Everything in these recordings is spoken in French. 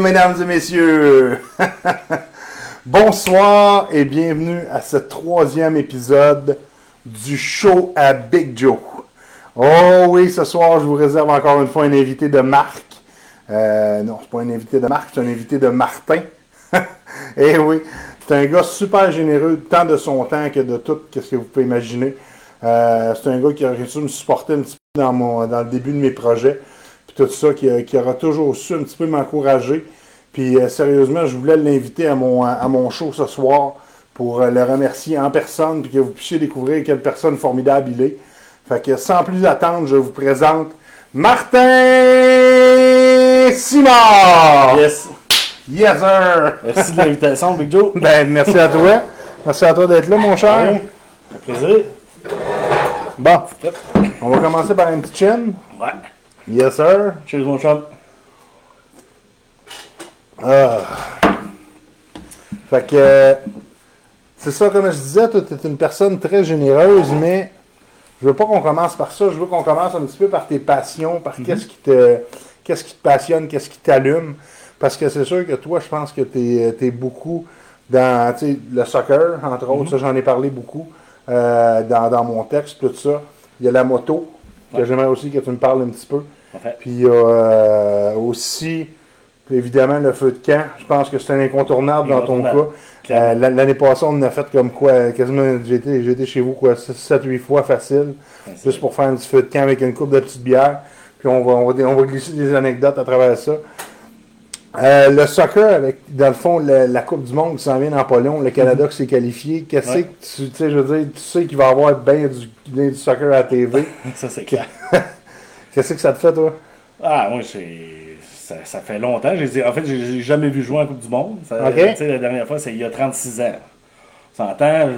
mesdames et messieurs. Bonsoir et bienvenue à ce troisième épisode du show à Big Joe. Oh oui, ce soir, je vous réserve encore une fois un invité de Marc. Euh, non, c'est pas un invité de Marc, c'est un invité de Martin. Eh oui, c'est un gars super généreux, tant de son temps que de tout, qu'est-ce que vous pouvez imaginer. Euh, c'est un gars qui a réussi à me supporter un petit peu dans, le début de mes projets, tout ça, qui, qui aura toujours su un petit peu m'encourager. Puis euh, sérieusement, je voulais l'inviter à mon, à mon show ce soir pour euh, le remercier en personne, puis que vous puissiez découvrir quelle personne formidable il est. Fait que sans plus attendre, je vous présente Martin Simard! Yes. Yes, sir! Merci de l'invitation, Big Joe. Ben, merci à toi. Merci à toi d'être là, mon cher. Un plaisir. Bon, on va commencer par une petite chaîne. Ouais. Yes, sir. Cheers, mon chum. Ah. Fait que, c'est ça, comme je disais, tu es une personne très généreuse, mais je veux pas qu'on commence par ça. Je veux qu'on commence un petit peu par tes passions, par qu'est-ce qui te qu'est-ce qui te passionne, qu'est-ce qui t'allume. Parce que c'est sûr que toi, je pense que tu es, beaucoup dans le soccer, entre autres, ça j'en ai parlé beaucoup euh, dans, dans mon texte, tout ça. Il y a la moto, que Ouais. j'aimerais aussi que tu me parles un petit peu. Parfait. Puis il y a euh, aussi, évidemment, le feu de camp. Je pense que c'est un incontournable dans ton cas. Euh, L'année passée, on en a fait comme quoi, quasiment, j'ai été, j'ai été chez vous quoi, 7-8 fois facile, Facile. juste pour faire un petit feu de camp avec une coupe de petites bières. Puis on va, on va, on va glisser des anecdotes à travers ça. Euh, le soccer, avec, dans le fond, la, la Coupe du Monde qui s'en vient dans pas long, le Canada qui s'est qualifié, qu'est-ce Ouais. que tu, tu sais, je veux dire, tu sais qu'il va y avoir bien du, bien du soccer à la TV. Ça, c'est clair. Qu'est-ce que ça te fait, toi? Ah, moi, c'est. Ça, ça fait longtemps. En fait, j'ai jamais vu jouer en Coupe du Monde. Ça- La dernière fois, c'est il y a 36 ans. On s'entend,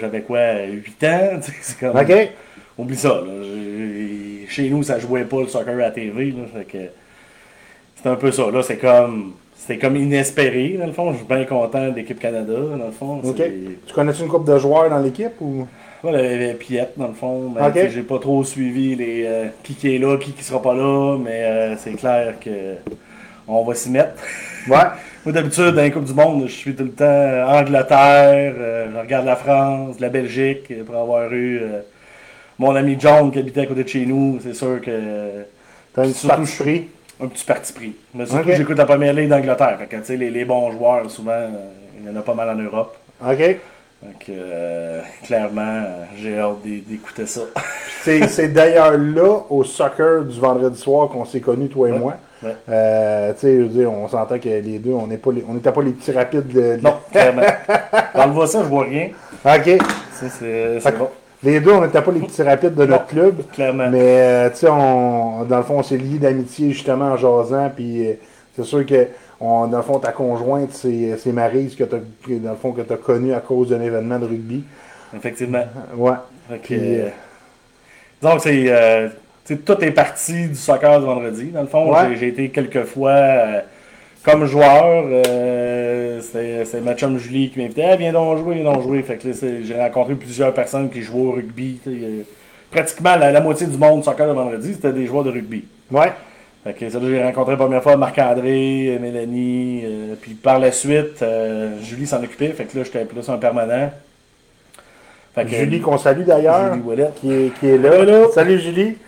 j'avais- quoi, 8 ans? C'est comme. OK? Oublie ça. Là. Chez nous, ça jouait pas le soccer à la TV. C'est un peu ça. Là, c'est comme. C'était comme inespéré, dans le fond. Je suis bien content de l'équipe Canada, dans le fond. Tu connais une couple de joueurs dans l'équipe ou? Voilà, il y avait Piette, dans le fond. Ben, Ok. tu sais, J'ai pas trop suivi les, euh, qui qui est là, qui qui sera pas là, mais euh, c'est clair que on va s'y mettre. Ouais. Moi, d'habitude, dans les Coupes du Monde, je suis tout le temps euh, Angleterre, euh, je regarde la France, la Belgique, pour avoir eu mon ami John qui habitait à côté de chez nous. C'est sûr que T'as une petite Surtout- partie pris. un petit parti pris. Mais surtout, j'écoute la première ligue d'Angleterre. Fait que, tu sais, les, les bons joueurs, souvent, il y en a pas mal en Europe. OK? Donc, euh, clairement, j'ai hâte d'é- d'écouter ça. C'est c'est d'ailleurs là, au soccer du vendredi soir, qu'on s'est connus, toi et Ouais. moi. Ouais. Euh, tu sais, je veux dire, on s'entend que les deux, on n'était pas les petits rapides de. de- Non, clairement. Quand on voit ça, je vois rien. OK. C'est bon. Les deux, on n'était pas les petits rapides de notre club. Clairement. Mais, euh, tu sais, on, dans le fond, on s'est liés d'amitié justement en jasant. Puis, euh, c'est sûr que, on, dans le fond, ta conjointe, c'est c'est Maryse que tu as, dans le fond, que as connue à cause d'un événement de rugby. Effectivement. Ouais. Fait que, Puis, euh, donc, c'est. euh, tout est parti du soccer du vendredi. Dans le fond, Ouais. j'ai- j'ai été quelques fois euh, comme joueur. euh, C'était c'était ma chum Julie qui m'invitait. Ah, viens donc jouer, viens donc jouer. Fait que là, c'est- j'ai rencontré plusieurs personnes qui jouaient au rugby. euh, pratiquement la, la moitié du monde soccer le vendredi, c'était des joueurs de rugby. Ouais. Fait que ça, là, j'ai rencontré la première fois Marc-André, euh, Mélanie, euh, puis par la suite, euh, Julie s'en occupait, fait que là, j'étais plus un permanent. Fait que, Julie, qu'on salue d'ailleurs. Julie Ouellet. qui est, qui est là. Hello. Salut Julie.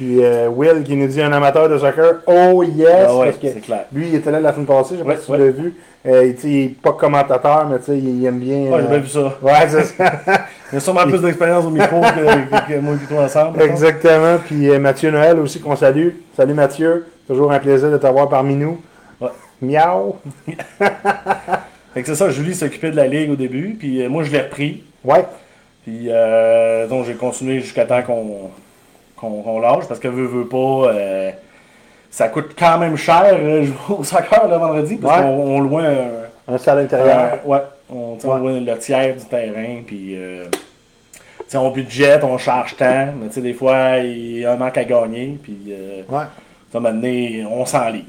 Puis euh, Will qui nous dit un amateur de soccer. Oh yes! Ah ouais, parce que c'est clair. lui, il était là la semaine passée, je sais pas Ouais, si tu l'as vu. Euh, il, il est pas commentateur, mais il, aime bien. Ouais, j'ai euh, bien vu ça. Ouais, c'est ça. Il a sûrement plus d'expérience au micro que, que, que moi et toi ensemble. Exactement. Puis euh, Mathieu Noël aussi qu'on salue. Salut Mathieu. Toujours un plaisir de t'avoir parmi nous. Ouais. Miaou. Fait que c'est ça, Julie s'occupait de la ligue au début, puis moi je l'ai repris. Ouais. Puis donc j'ai continué jusqu'à temps qu'on qu'on lâche, parce que veut, veut pas, euh, ça coûte quand même cher euh, jouer au soccer le vendredi, parce Ouais. qu'on on loin un, Un salle intérieur. Euh, ouais, on, on Ouais. loin le tiers du terrain, puis euh, on budget, on charge tant, mais des fois, il y a un manque à gagner, puis euh, Ouais. à un moment donné, on s'enlise.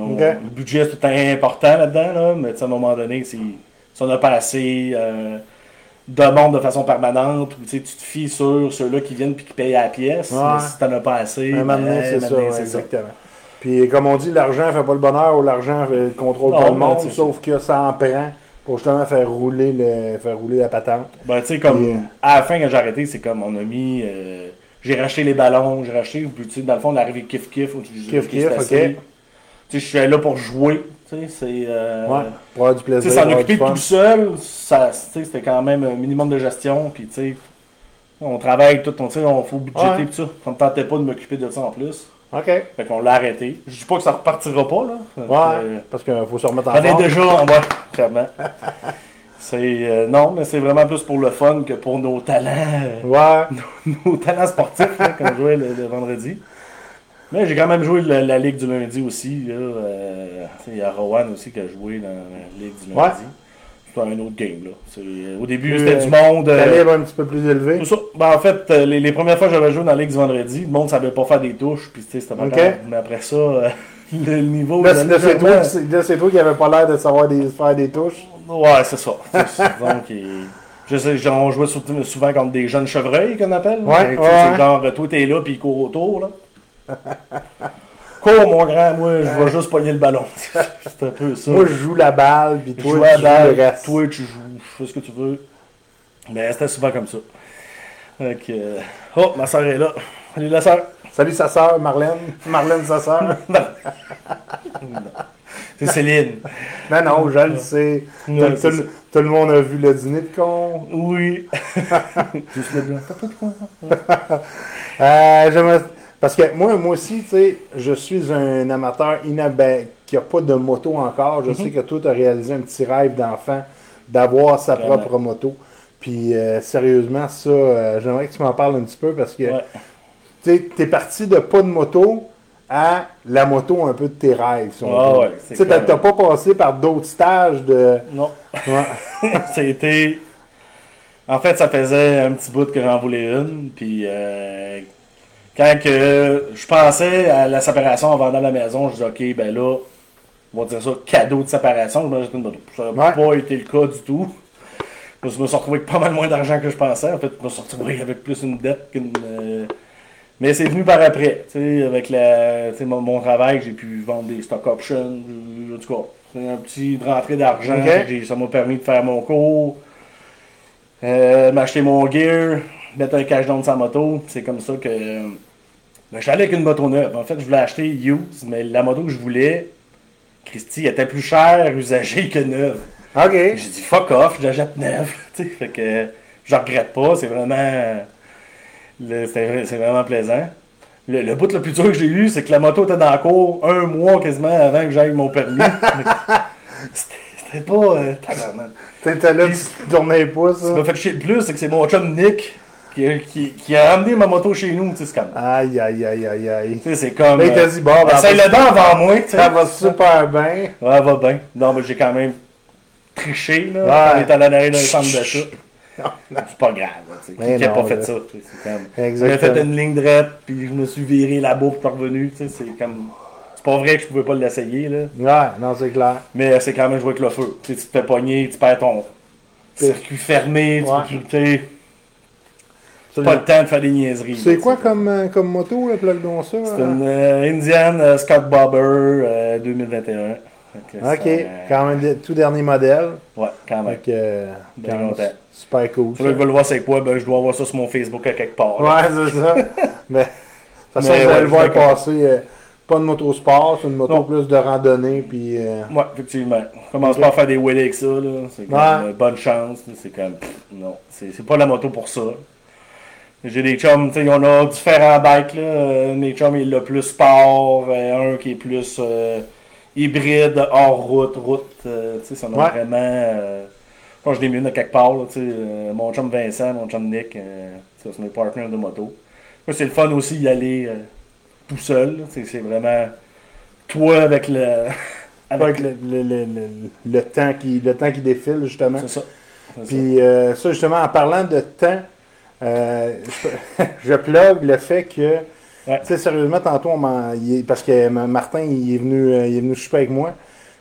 on-. Le budget, c'est important là-dedans, là, mais à un moment donné, si, si on n'a pas assez euh, de monde de façon permanente, ou tu te fies sur ceux-là qui viennent puis qui payent à la pièce, Ouais. mais si tu n'en as pas assez, Un donné, ben, c'est ça, ouais, exactement. Puis comme on dit, l'argent fait pas le bonheur ou l'argent contrôle Non, pas le mais monde, sauf que ça en prend pour justement faire rouler le, faire rouler la patente. Ben, tu sais, comme, euh, à la fin, quand j'ai arrêté, c'est comme, on a mis, euh, j'ai racheté les ballons, j'ai racheté, puis, tu sais, dans le fond, on est arrivé kiff-kiff. où tu dis, Kiff, ok. Tu sais, je suis là pour jouer, tu sais, c'est... euh, Ouais, pour avoir du plaisir. s'en occuper tout seul, ça, c'était quand même un minimum de gestion, puis tu sais, on travaille tout, on, on faut budgéter Ouais. tout ça. Ça me tentait pas de m'occuper de ça en plus. OK. Fait qu'on l'a arrêté. Je dis pas que ça repartira pas, là. Ouais, euh, parce qu'il faut se remettre en on est forme. déjà en bas, clairement. C'est, euh, non, mais c'est vraiment plus pour le fun que pour nos talents, euh, Ouais. nos talents sportifs, qu'on jouait le, le vendredi. Mais j'ai quand même joué la, la Ligue du lundi aussi. là, euh, Il y a Rowan aussi qui a joué dans la Ligue du lundi. Ouais. C'est un autre game. Là. Euh, au début, Plus, c'était euh, du monde. euh, Calibre un petit peu plus élevé. tout ça. Ben, en fait, euh, les, les premières fois que j'avais joué dans la Ligue du vendredi, le monde savait pas faire des touches. Puis c'était pas. Mais après ça, euh, le niveau. Là, c'est- toi, qui- toi n'avais pas l'air de savoir des, faire des touches. Ouais, c'est ça. Donc, je sais, on jouait souvent contre des jeunes chevreuils qu'on appelle. Ouais. C'est genre, toi t'es là, puis il court autour. Là. cours, mon grand, moi, je vais juste pogner le ballon. c'est un peu ça. Moi, je joue la balle, puis Je toi, tu joues le reste. toi, tu joues, je fais ce que tu veux. Mais c'était souvent comme ça. Donc, euh, oh, ma soeur est là. Salut la soeur. Salut sa sœur, Marlène. Marlène, sa sœur. C'est Céline. non, non, je le sais. Tout, le monde a vu le dîner de con. Oui. Juste le blanc. T'as pas de quoi? Euh, j'aimerais- Parce que moi, moi aussi, tu sais, je suis un amateur inab... qui n'a pas de moto encore. Mhm. Je sais que toi, tu as réalisé un petit rêve d'enfant d'avoir sa Vraiment. propre moto. Puis, euh, sérieusement, ça, euh, j'aimerais que tu m'en parles un petit peu parce que Ouais. tu es parti de pas de moto à la moto un peu de tes rêves. Si Ah ouais, Tu t'as pas passé par d'autres stages de. Non. Ouais. C'était. En fait, ça faisait un petit bout que j'en voulais une. Puis euh, quand que je pensais à la séparation en vendant la maison, je disais OK, ben là, on va dire ça, cadeau de séparation, je une moto. Ça n'a Ouais. pas été le cas du tout. Je me suis retrouvé avec pas mal moins d'argent que je pensais. En fait, je me suis retrouvé avec plus une dette qu'une. euh, Mais c'est venu par après. Tu sais, avec la, tu sais, mon, mon travail, j'ai pu vendre des stock options. En tout cas, c'est un petit rentrée d'argent. Ça m'a permis de faire mon cours, euh, m'acheter mon gear, mettre un cash down sur sa moto. C'est comme ça que. Ben, je suis allé avec une moto neuve. En fait, je voulais acheter use, mais la moto que je voulais, Christy, était plus chère usagée que neuve. OK. J'ai dit fuck off, jette neuve. Tu sais, fait que je regrette pas, c'est vraiment. C'est vraiment plaisant. Le, le bout le plus dur que j'ai eu, c'est que la moto était dans la cour un mois quasiment avant que j'aille mon permis. C'était pas. Euh. T'étais là, tu tournais. Ce qui hein? m'a fait chier le plus, c'est que c'est mon chum Nick qui, a- qui, qui a amené ma moto chez nous. Tu sais, c'est comme. Aïe, aïe, aïe, aïe, aïe. Tu sais, c'est comme. Là, il t'a euh, dit, bon, ben, essaye le dent avant moi, tu sais. ça va super bien. Ouais, va bien. Non, mais j'ai quand même triché, là. Ouais. On est allé arrière d'un centre d'achat. C'est pas grave, tu sais. Mais Qui n'a pas fait ça? tu sais, comme. J'ai Exactement. fait une ligne droite, puis je me suis viré là-bas, suis revenu. Tu sais, c'est comme. C'est pas vrai que je pouvais pas l'essayer, là. Ouais, non, c'est clair. Mais c'est quand même jouer avec le feu. Tu sais, tu te fais pogner, tu perds ton circuit fermé, tu sais, pas le temps de faire des niaiseries. C'est quoi comme, euh, comme moto, là, plug donc ça? C'est hein? une euh, Indian euh, Scott Bobber euh, 2021. Fait que Ok, quand même, le tout dernier modèle. Ouais, quand même. Bien quand même, super cool. Si vous veulent voir c'est quoi, ben, je dois avoir ça sur mon Facebook à quelque part. là. Ouais, c'est ça. Mais, de toute façon, vous allez le voir passer. pas de moto sport, c'est une moto Non. plus de randonnée. Puis, Ouais, effectivement. Commence Ok. pas à faire des wheelies avec ça, là. C'est comme Ouais. bonne chance. C'est comme. non, c'est pas la moto pour ça. J'ai des chums, tu sais, on a différents bikes, là. Euh, Mes chums, il a plus sport, euh, un qui est plus euh, hybride, hors route, route. euh, tu sais, ça m'a Ouais. vraiment. Euh, quand je l'ai mis une à quelque part, là, tu sais, mon chum Vincent, mon chum Nick, c'est mes partenaires de moto. Moi, c'est le fun aussi d'y aller tout seul. C'est vraiment toi avec le. avec le, le, le, le, temps qui, le temps qui défile, justement. C'est ça. Puis ça, justement, en parlant de temps, euh, je, je plug le fait que, Ouais. tu sais, sérieusement, tantôt, on il parce que Ma- Martin, il est venu, euh, il est venu souper avec moi.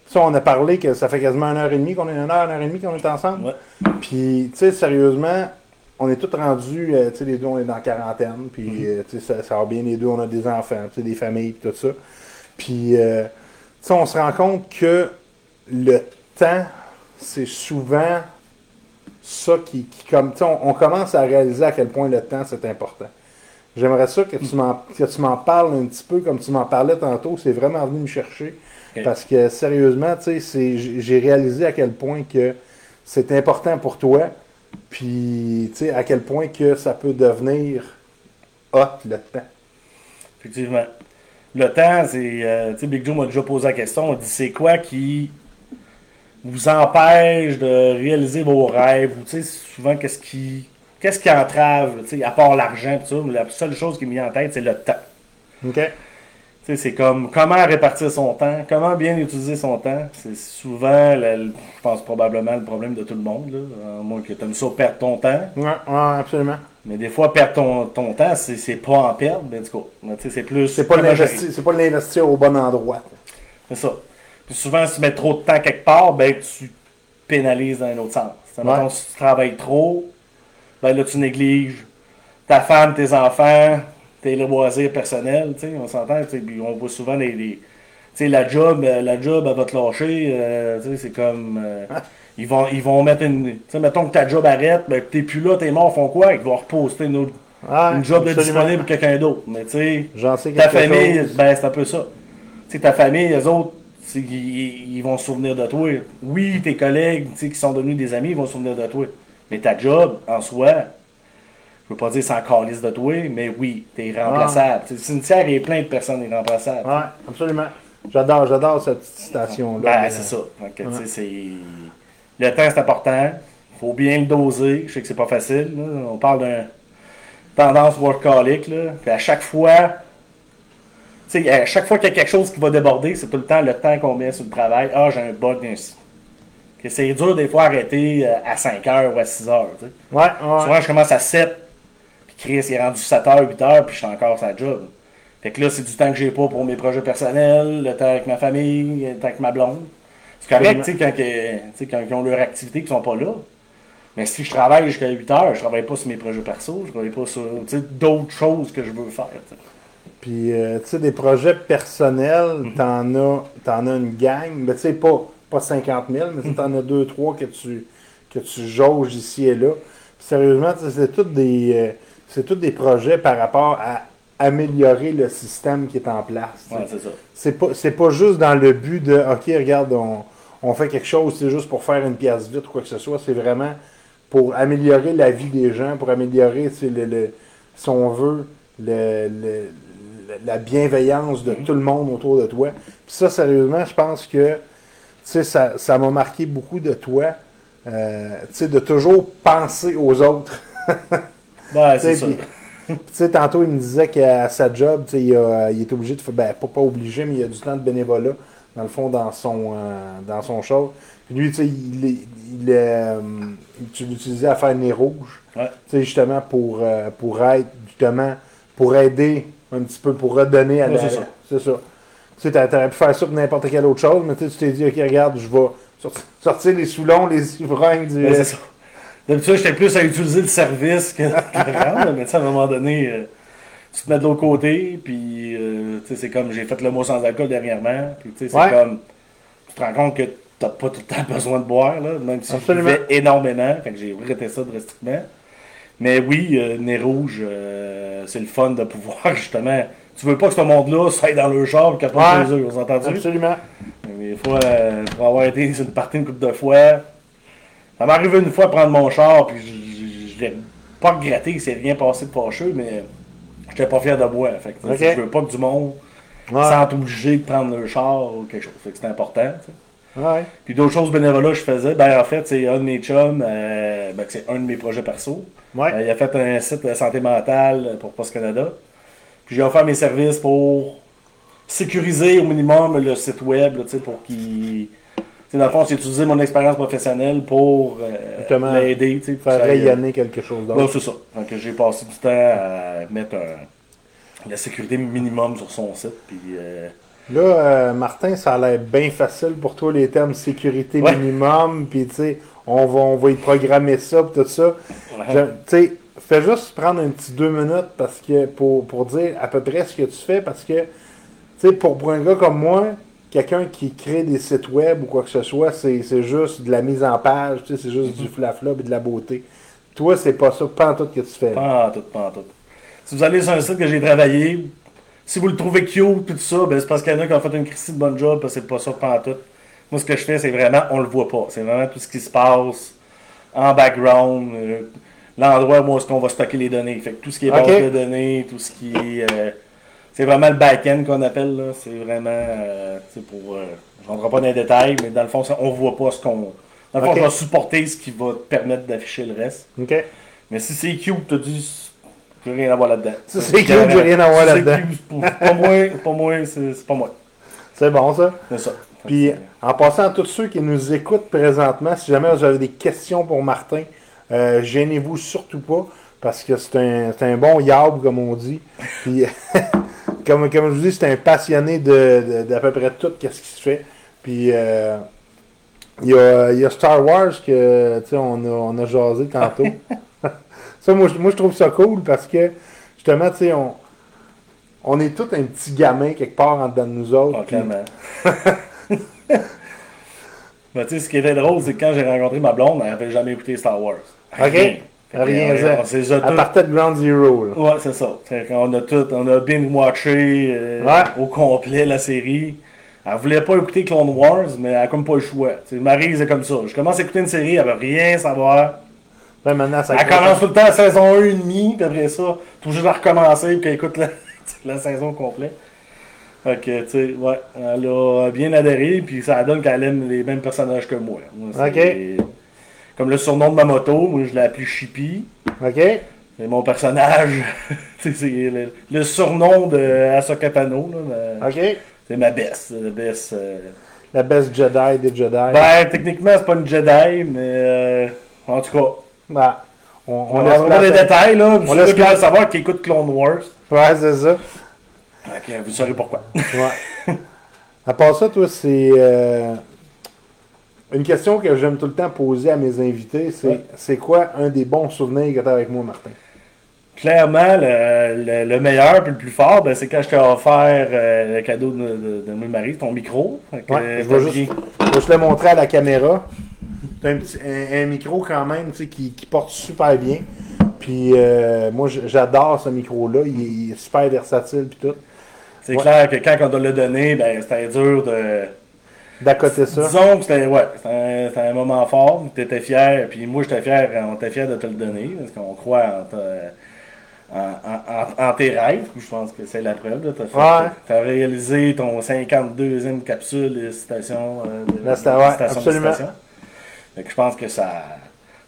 Ça, on a parlé que ça fait quasiment une heure et demie qu'on est, une heure, une heure et demie qu'on est ensemble. Ouais. Puis, tu sais, sérieusement, on est tous rendus, euh, tu sais, les deux, on est dans la quarantaine, puis, Mm-hmm. euh, tu sais, ça, ça va bien, les deux, on a des enfants, tu sais, des familles, tout ça. Puis, euh, tu sais, on se rend compte que le temps, c'est souvent ça qui, qui comme, tu sais, on, on commence à réaliser à quel point le temps, c'est important. J'aimerais ça que tu m'en que tu m'en parles un petit peu comme tu m'en parlais tantôt. C'est vraiment venu me chercher. Parce que sérieusement, tu sais, c'est- j'ai réalisé à quel point que c'est important pour toi. Puis, tu sais, à quel point que ça peut devenir hot le temps. Effectivement. Le temps, c'est. euh, tu sais, Big Joe m'a déjà posé la question. On dit c'est quoi qui vous empêche de réaliser vos rêves? Ou tu sais, souvent, qu'est-ce qui. Qu'est-ce qui entrave, à part l'argent, la seule chose qui me vient en tête, c'est le temps. OK? Tu sais, c'est comme comment répartir son temps, comment bien utiliser son temps. C'est souvent, je pense probablement le problème de tout le monde, là, à moins que tu aimes ça perdre ton temps. Ouais, ouais, absolument. Mais des fois, perdre ton, ton temps, c'est c'est pas en perdre, mais du coup, c'est plus. C'est pas comment gérer. l'investir, c'est pas l'investir au bon endroit. C'est ça. Puis souvent, si tu mets trop de temps quelque part, ben tu pénalises dans un autre sens. Ouais. mettons, si tu travailles trop, ben là, tu négliges ta femme, tes enfants, tes loisirs personnels, tu sais, on s'entend, tu sais, puis on voit souvent les... les- tu sais, la job, euh, la job, elle va te lâcher, euh, tu sais, c'est comme... euh, ils, vont, ils vont mettre une... Tu sais, mettons que ta job arrête, ben t'es plus là, t'es mort, font quoi? Ils vont reposter une, autre- une job de disponible pour quelqu'un d'autre. Mais tu sais... Ta famille, chose. ben c'est un peu ça. Tu sais, ta famille, les autres, ils, ils vont se souvenir de toi. Oui, tes collègues, tu sais, qui sont devenus des amis, ils vont se souvenir de toi. Mais ta job, en soi, je veux pas dire sans calice de toi, mais oui, t'es remplaçable. Tu sais, Cimetière est plein de personnes irremplaçables. Ouais, absolument. J'adore, j'adore cette citation-là. Ben, Mais, c'est ça. C'est... Le temps, c'est important. faut bien le doser. Je sais que c'est pas facile. là. On parle d'un tendance workaholic. Là. Puis à chaque fois, sais, à chaque fois qu'il y a quelque chose qui va déborder, c'est tout le temps le temps qu'on met sur le travail. Ah, j'ai un bug ainsi. C'est dur des fois d'arrêter euh, à 5 heures ou à 6 heures. tu sais. Ouais, ouais. Souvent, je commence à 7, puis Chris il est rendu 7 heures, 8 heures, puis je suis encore sa job. Fait que là, c'est du temps que j'ai pas pour mes projets personnels, le temps avec ma famille, le temps avec ma blonde. C'est correct, tu sais, quand, que- ils ont leur activité qui sont pas là. Mais si je travaille jusqu'à 8 heures, je travaille pas sur mes projets perso, je travaille pas sur d'autres choses que je veux faire. Puis, euh, tu sais, des projets personnels, Mhm. t'en as, t'en as une gang, mais tu sais, pas, pas 50 000, mais tu sais, t'en as deux, trois que tu, que tu jauges ici et là. Puis, sérieusement, c'est tous des, euh, c'est tous des projets par rapport à améliorer le système qui est en place. Ouais, c'est ça. C'est pas, c'est pas juste dans le but de, OK, regarde, on, on fait quelque chose, c'est juste pour faire une pièce vite ou quoi que ce soit. C'est vraiment pour améliorer la vie des gens, pour améliorer, tu sais, le, le- si on veut, le- le- la bienveillance de tout le monde autour de toi. Puis ça, sérieusement, je pense que, ça, ça m'a marqué beaucoup de toi, euh, de toujours penser aux autres. Ouais, c'est ça. sais, tantôt, il me disait qu'à sa job, il, a- il est obligé de faire, ben, pas, pas obligé, mais il y a du temps de bénévolat, dans le fond, dans son, euh, dans son show. Puis lui, tu sais, il, il, est, euh, tu l'utilisais à faire nez rouge, Ouais. tu sais, justement, pour, euh, pour être, justement, pour aider un petit peu, pour redonner à Ouais, la... c'est ça. C'est ça. Tu sais, t'aurais pu faire ça pour n'importe quelle autre chose, mais tu t'es dit, OK, regarde, je vais sorti- sortir les soulons, les ivrognes du... Ouais, c'est ça. D'habitude, j'étais plus à utiliser le service que, rendre, mais tu sais, à un moment donné, euh, tu te mets de l'autre côté, puis euh, tu sais, c'est comme j'ai fait le mot sans alcool dernièrement, puis tu sais, c'est Ouais. comme tu te rends compte que t'as pas tout le temps besoin de boire, là, même si je buvais énormément, fait que j'ai arrêté ça drastiquement. Mais oui, euh, nez rouge, euh, c'est le fun de pouvoir justement. Tu veux pas que ce monde-là soit dans le char et qu'après Ouais. chez eux, vous entendez? Absolument. Des fois, euh, pour avoir été sur une partie une couple de fois, ça m'est arrivé une fois de prendre mon char, puis je, je, je l'ai pas regretté, il s'est rien passé de fâcheux, mais j'étais pas fier de moi. Fait que, tu sais, Ok. Je veux pas que du monde Ouais. sente obligé de prendre le char ou quelque chose. Fait que c'est important. Ouais. Puis d'autres choses bénévolat que je faisais, ben en fait, c'est un de mes chums, euh, ben, c'est un de mes projets perso. Ouais. Euh, il a fait un site de santé mentale pour Post Canada. Puis j'ai offert mes services pour sécuriser au minimum le site web, là, pour qu'il. Dans le fond, c'est utiliser mon expérience professionnelle pour euh, l'aider. Faire rayonner quelque chose Ouais, d'autre. c'est ça. Donc j'ai passé du temps à mettre un- la sécurité minimum sur son site. Puis, euh, Là, euh, Martin, ça a l'air bien facile pour toi, les termes sécurité Ouais. minimum, puis tu sais, on va, on va y programmer ça, tout ça. Je- Tu sais, fais juste prendre un petit deux minutes parce que pour, pour dire à peu près ce que tu fais, parce que, tu tu sais, pour, pour un gars comme moi, quelqu'un qui crée des sites web ou quoi que ce soit, c'est juste de la mise en page, c'est juste du flafla et de la beauté. Toi, c'est pas ça, pas en tout que tu fais. Pas en tout, pas en tout. Si vous allez sur un site que j'ai travaillé, si vous le trouvez cute, tout ça, ben c'est parce qu'il y en a qui ont fait une crise de bonne job, parce que c'est pas ça, pas en tout. Moi, ce que je fais, c'est vraiment, on le voit pas. C'est vraiment tout ce qui se passe en background, euh, l'endroit où est-ce qu'on va stocker les données. Fait que tout ce qui est base de données, tout ce qui est... euh, c'est vraiment le back-end qu'on appelle, là. C'est vraiment... euh, c'est pour... je rentrerai pas dans les détails, mais dans le fond, ça, on voit pas ce qu'on... Dans le fond, on va supporter ce qui va te permettre d'afficher le reste. OK? Mais si c'est cute, t'as dit, j'ai rien à voir là-dedans. Si c'est cute, j'ai rien à voir là-dedans. pas- pas moi, pas moi, c'est c'est pas moi. C'est bon, ça? C'est ça. Puis, en passant à tous ceux qui nous écoutent présentement, si jamais vous avez des questions pour Martin, euh, gênez-vous surtout pas, parce que c'est un, bon yab, comme on dit. Puis, comme, comme je vous dis, c'est un passionné de, de- d'à peu près tout ce qui se fait. Puis, euh, il y, a, il y a Star Wars que, tu sais, on a, on a jasé tantôt. ça, moi, je- moi, je trouve ça cool parce que, justement, tu sais, on, on est tous un petit gamin quelque part en dedans de nous autres. Clairement. Mais tu sais, ce qui était drôle, c'est que quand j'ai rencontré ma blonde, elle n'avait jamais écouté Star Wars. OK. Que, Rien, on- ça. on s'est déjà À tous- partir de Ground Zero. là. Ouais, c'est ça. C'est qu'on a tout, on a bien watché euh, Ouais. au complet la série. Elle voulait pas écouter Clone Wars, mais elle a comme pas le choix. Tu sais, Marie, c'est comme ça. Je commence à écouter une série, elle veut rien savoir. Là, maintenant, ça Elle commence tout le temps à saison 1 et demi, puis après ça, tout juste à recommencer, puis qu'elle écoute la, la saison complète. Fait que, tu sais, ouais, elle a bien adhéré, puis ça donne qu'elle aime les mêmes personnages que moi. Moi, c'est- Comme le surnom de ma moto, moi je l'ai appelé Chippy. OK? C'est mon personnage. C'est le, le surnom de ma- OK? C'est ma best. La best. euh. La best Jedi des Jedi. Ben, techniquement, c'est pas une Jedi, mais euh, en tout cas. Bah, on, On, on les place à- détails, là. On laisse savoir qui écoute Clone Wars. Ouais, c'est ça. Vous saurez pourquoi. Ouais. à part ça, toi, c'est euh, une question que j'aime tout le temps poser à mes invités. C'est Ouais. c'est quoi un des bons souvenirs que tu as avec moi, Martin? Clairement, le, le- le meilleur puis le plus fort, ben, c'est quand je t'ai offert euh, le cadeau de, de, de mon mari, ton micro. Ouais, euh, je vais juste, je vais juste le montrer à la caméra. C'est un, petit- un- un micro quand même tu sais, qui, qui porte super bien. Puis euh, moi, j'adore ce micro-là. Il, est- il est super versatile puis tout. C'est Ouais. clair que quand on doit le donner, ben, c'était dur de. Côté ça. Disons que c'était ouais, un, un moment fort. Tu étais fier, puis moi j'étais fier, on était fier de te le donner, parce qu'on croit en, ta- en, en- en- en tes rêves. Je pense que c'est la preuve. Tu Ouais. as, réalisé ton 52e capsule de citation. euh, de, La sta- de ouais, station de absolument. citation. Fait que je pense que ça.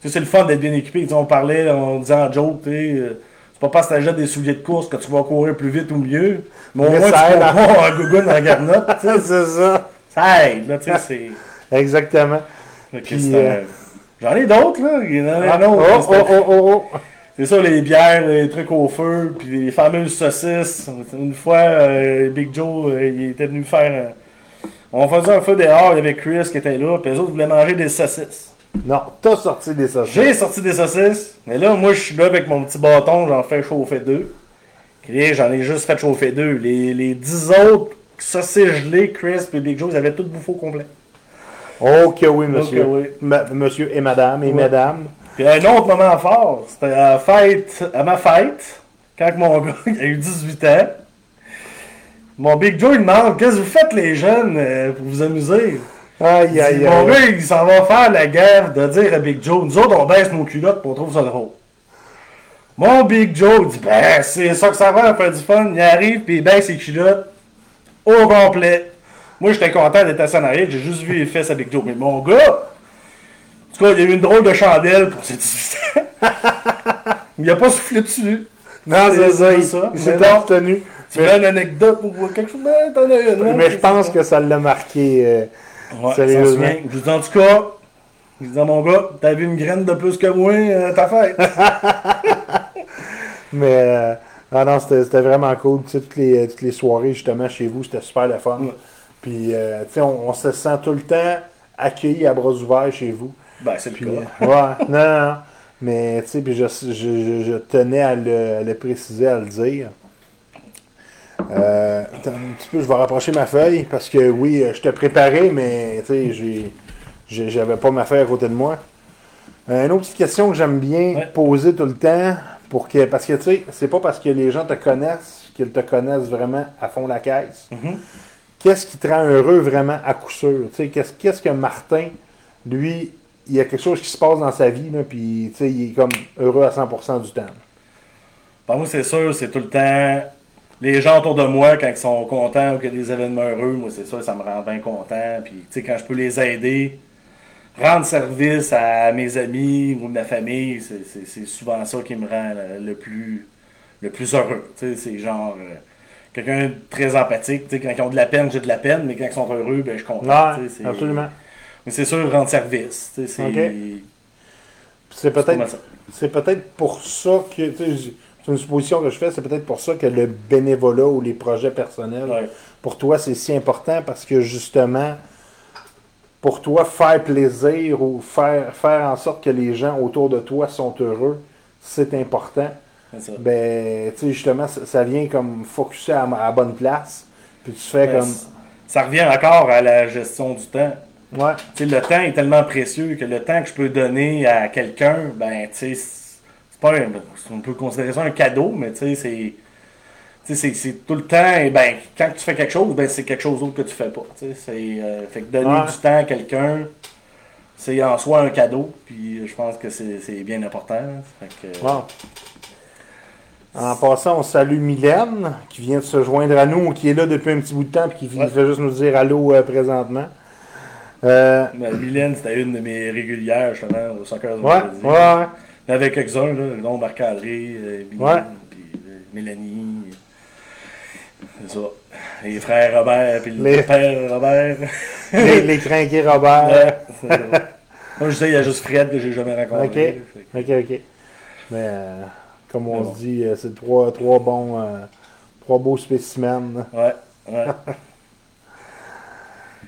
tu sais, C'est le fun d'être bien équipé. Sais, on parlait, on disait en joke, tu sais, euh, pas parce que t'achètes des souliers de course que tu vas courir plus vite ou mieux. Mais au moins, tu ça aide, cours hein. pas en gougoune en garnotte. c'est ça. Ça aide, là, tu sais, c'est. Exactement. Puis, euh, euh, J'en ai d'autres, là. Il y en a Ah, un oh, oh, C'est- oh, oh, oh. C'est ça, les bières, les trucs au feu, puis les fameuses saucisses. Une fois, euh, Big Joe, euh, il était venu faire. on faisait un feu dehors, il y avait Chris qui était là, puis les autres voulaient manger des saucisses. Non, t'as sorti des saucisses. J'ai sorti des saucisses, mais là, moi, je suis là avec mon petit bâton, j'en fais chauffer deux. J'en ai juste fait chauffer deux. Les, les dix autres saucisses gelées, Chris et Big Joe, ils avaient tout bouffé au complet. Ok, oui, monsieur. Oui. Ma- monsieur et madame et Ouais. mesdames. Puis un autre moment fort, c'était à, la fête, à ma fête, quand mon gars il a eu 18 ans. Mon Big Joe il demande Qu'est-ce que vous faites les jeunes euh, pour vous amuser? Aïe, aïe, Mon aïe. gars il s'en va faire la gaffe de dire à Big Joe Nous autres on baisse nos culottes pour on trouve ça drôle. Mon Big Joe il dit Ben c'est ça que ça va faire du fun. Il arrive puis il baisse ses culottes au complet. Moi j'étais content d'être en arrière, j'ai juste vu les fesses à Big Joe. Mais mon gars, en tout cas, il y a eu une drôle de chandelle pour ses 18 ans. il a pas soufflé dessus. Non, c'est ça. Il, s'est Mais abstenu. Tu veux une anecdote ou quelque chose? Ben, t'en as une. hein, Mais je pense que ça l'a marqué. euh, Ouais, Sérieusement. Je dis en tout cas, je dis à mon gars, t'as vu une graine de plus que moi, euh, ta fête. mais euh, ah non, c'était vraiment cool. Tu sais, toutes, les, toutes les soirées, justement, chez vous, c'était super le fun. Ouais. Puis, euh, tu sais, on, on se sent tout le temps accueilli à bras ouverts chez vous. ben, c'est le cas. euh, ouais, non, non, non. Mais, tu sais, puis je, je, je- je tenais à le, à le préciser, à le dire. Euh, attends un petit peu, je vais rapprocher ma feuille parce que oui, euh, je t'ai préparé, mais tu sais, j'ai- j'avais pas ma feuille à côté de moi. Euh, une autre petite question que j'aime bien Ouais. poser tout le temps, pour que, parce que tu sais, c'est pas parce que les gens te connaissent qu'ils te connaissent vraiment à fond la caisse. Mhm. Qu'est-ce qui te rend heureux vraiment à coup sûr? Tu sais, Qu'est-ce qu'est-ce que Martin, lui, il y a quelque chose qui se passe dans sa vie, là, puis il est comme heureux à 100% du temps. Ben, moi, c'est sûr, c'est tout le temps. Les gens autour de moi, quand ils sont contents ou qu'il y a des événements heureux, moi, c'est sûr, ça me rend bien content. Puis, tu sais, quand je peux les aider, rendre service à mes amis ou ma famille, c'est- souvent ça qui me rend le, le plus, le plus heureux. Tu sais, c'est genre. euh, Quelqu'un de très empathique, tu sais, quand ils ont de la peine, j'ai de la peine, mais quand ils sont heureux, ben, je suis content. c'est- absolument. Mais c'est sûr, rendre service. tu sais, C'est Ok. C'est c'est pas peut-être ça. c'est peut-être pour ça que, tu sais, c'est une supposition que je fais, c'est peut-être pour ça que le bénévolat ou les projets personnels, Ouais. pour toi, c'est si important parce que justement, pour toi, faire plaisir ou faire, faire en sorte que les gens autour de toi sont heureux, c'est important. Ça. Ben, tu sais, justement, ça, ça vient comme focuser à, à la bonne place. Puis tu fais Ben, comme. Ça revient encore à la gestion du temps. Ouais, Tu sais, le temps est tellement précieux que le temps que je peux donner à quelqu'un, ben, tu sais, c'est pas un, on peut considérer ça un cadeau, mais tu sais, c'est, c'est, tout le temps, et ben, quand tu fais quelque chose, ben, c'est quelque chose d'autre que tu fais pas. C'est, euh, fait que donner Ouais. du temps à quelqu'un, c'est en soi un cadeau, puis je pense que c'est, c'est bien important. Fait que, Bon. En passant, on salue Mylène, qui vient de se joindre à nous, qui est là depuis un petit bout de temps, puis qui Ouais. fait juste nous dire allô euh, présentement. Euh, Ben, Mylène, c'était une de mes régulières, justement, au soccer ouais, ouais. Avec quelques-uns, là, dont Marc-André, euh, Ouais. euh, Mélanie. C'est ça. Les frères Robert, puis Les- le père Robert. les, les crinqués Robert. Ouais. Moi, je sais, il y a juste Fred que j'ai jamais rencontré. Ok. Ok, ok. Mais euh, comme on se dit, c'est trois, trois bons, euh, trois beaux spécimens. Ouais, ouais.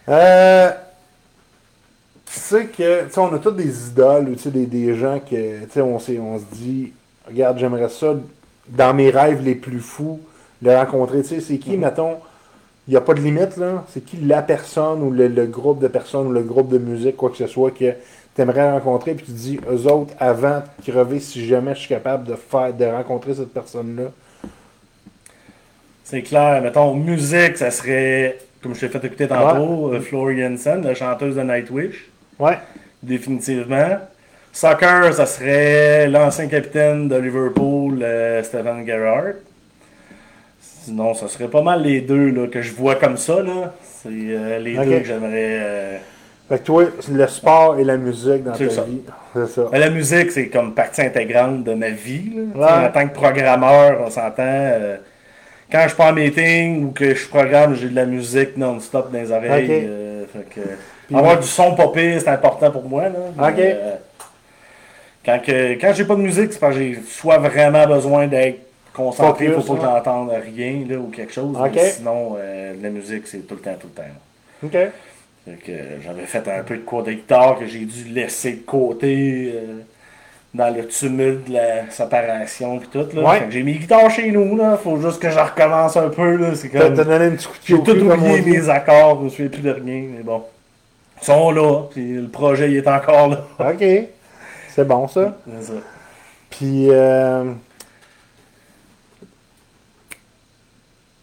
Euh, sais que, tu sais, on a tous des idoles, ou tu sais, des, des gens que, tu sais, on, on se dit, regarde, j'aimerais ça, dans mes rêves les plus fous, le rencontrer. Tu sais, c'est qui, Mhm. mettons, il n'y a pas de limite, là. C'est qui la personne ou le, le groupe de personnes ou le groupe de musique, quoi que ce soit, que tu aimerais rencontrer, puis tu te dis, eux autres, avant de crever, si jamais je suis capable de faire, de rencontrer cette personne-là. C'est clair. Mettons, musique, ça serait, comme je t'ai fait écouter tantôt, euh, Floor Jensen, la chanteuse de Nightwish. Ouais. Définitivement. Soccer, ça serait l'ancien capitaine de Liverpool, euh, Stephen Gerrard. Sinon, ça serait pas mal les deux là, que je vois comme ça. là. C'est euh, les deux que j'aimerais. euh, Fait que toi, le sport et la musique dans ta ça. vie. C'est ça. La musique, c'est comme partie intégrante de ma vie. là. Ouais. En tant que programmeur, on s'entend. euh, quand je suis pas en meeting ou que je programme, j'ai de la musique non-stop dans les oreilles. Euh, fait que, Avoir du son pire, c'est important pour moi. Là, Ok. euh, quand que, quand j'ai pas de musique, c'est parce que j'ai soit vraiment besoin d'être concentré, il faut pas que ouais. j'entende rien là, ou quelque chose. Mais sinon, euh, la musique, c'est tout le temps, tout le temps. OK. Fait que j'avais fait un peu de cours de guitare que j'ai dû laisser de côté euh, dans le tumulte de la séparation puis tout. Là. Ouais. Fait que j'ai mis guitare chez nous, là. Faut juste que je recommence un peu. Là. C'est comme. t'as donné un petit coup de J'ai tout oublié mes accords, je me souviens plus de rien, mais bon. Ils sont là, puis le projet il est encore là. OK. C'est bon, ça. C'est ça. Puis, euh...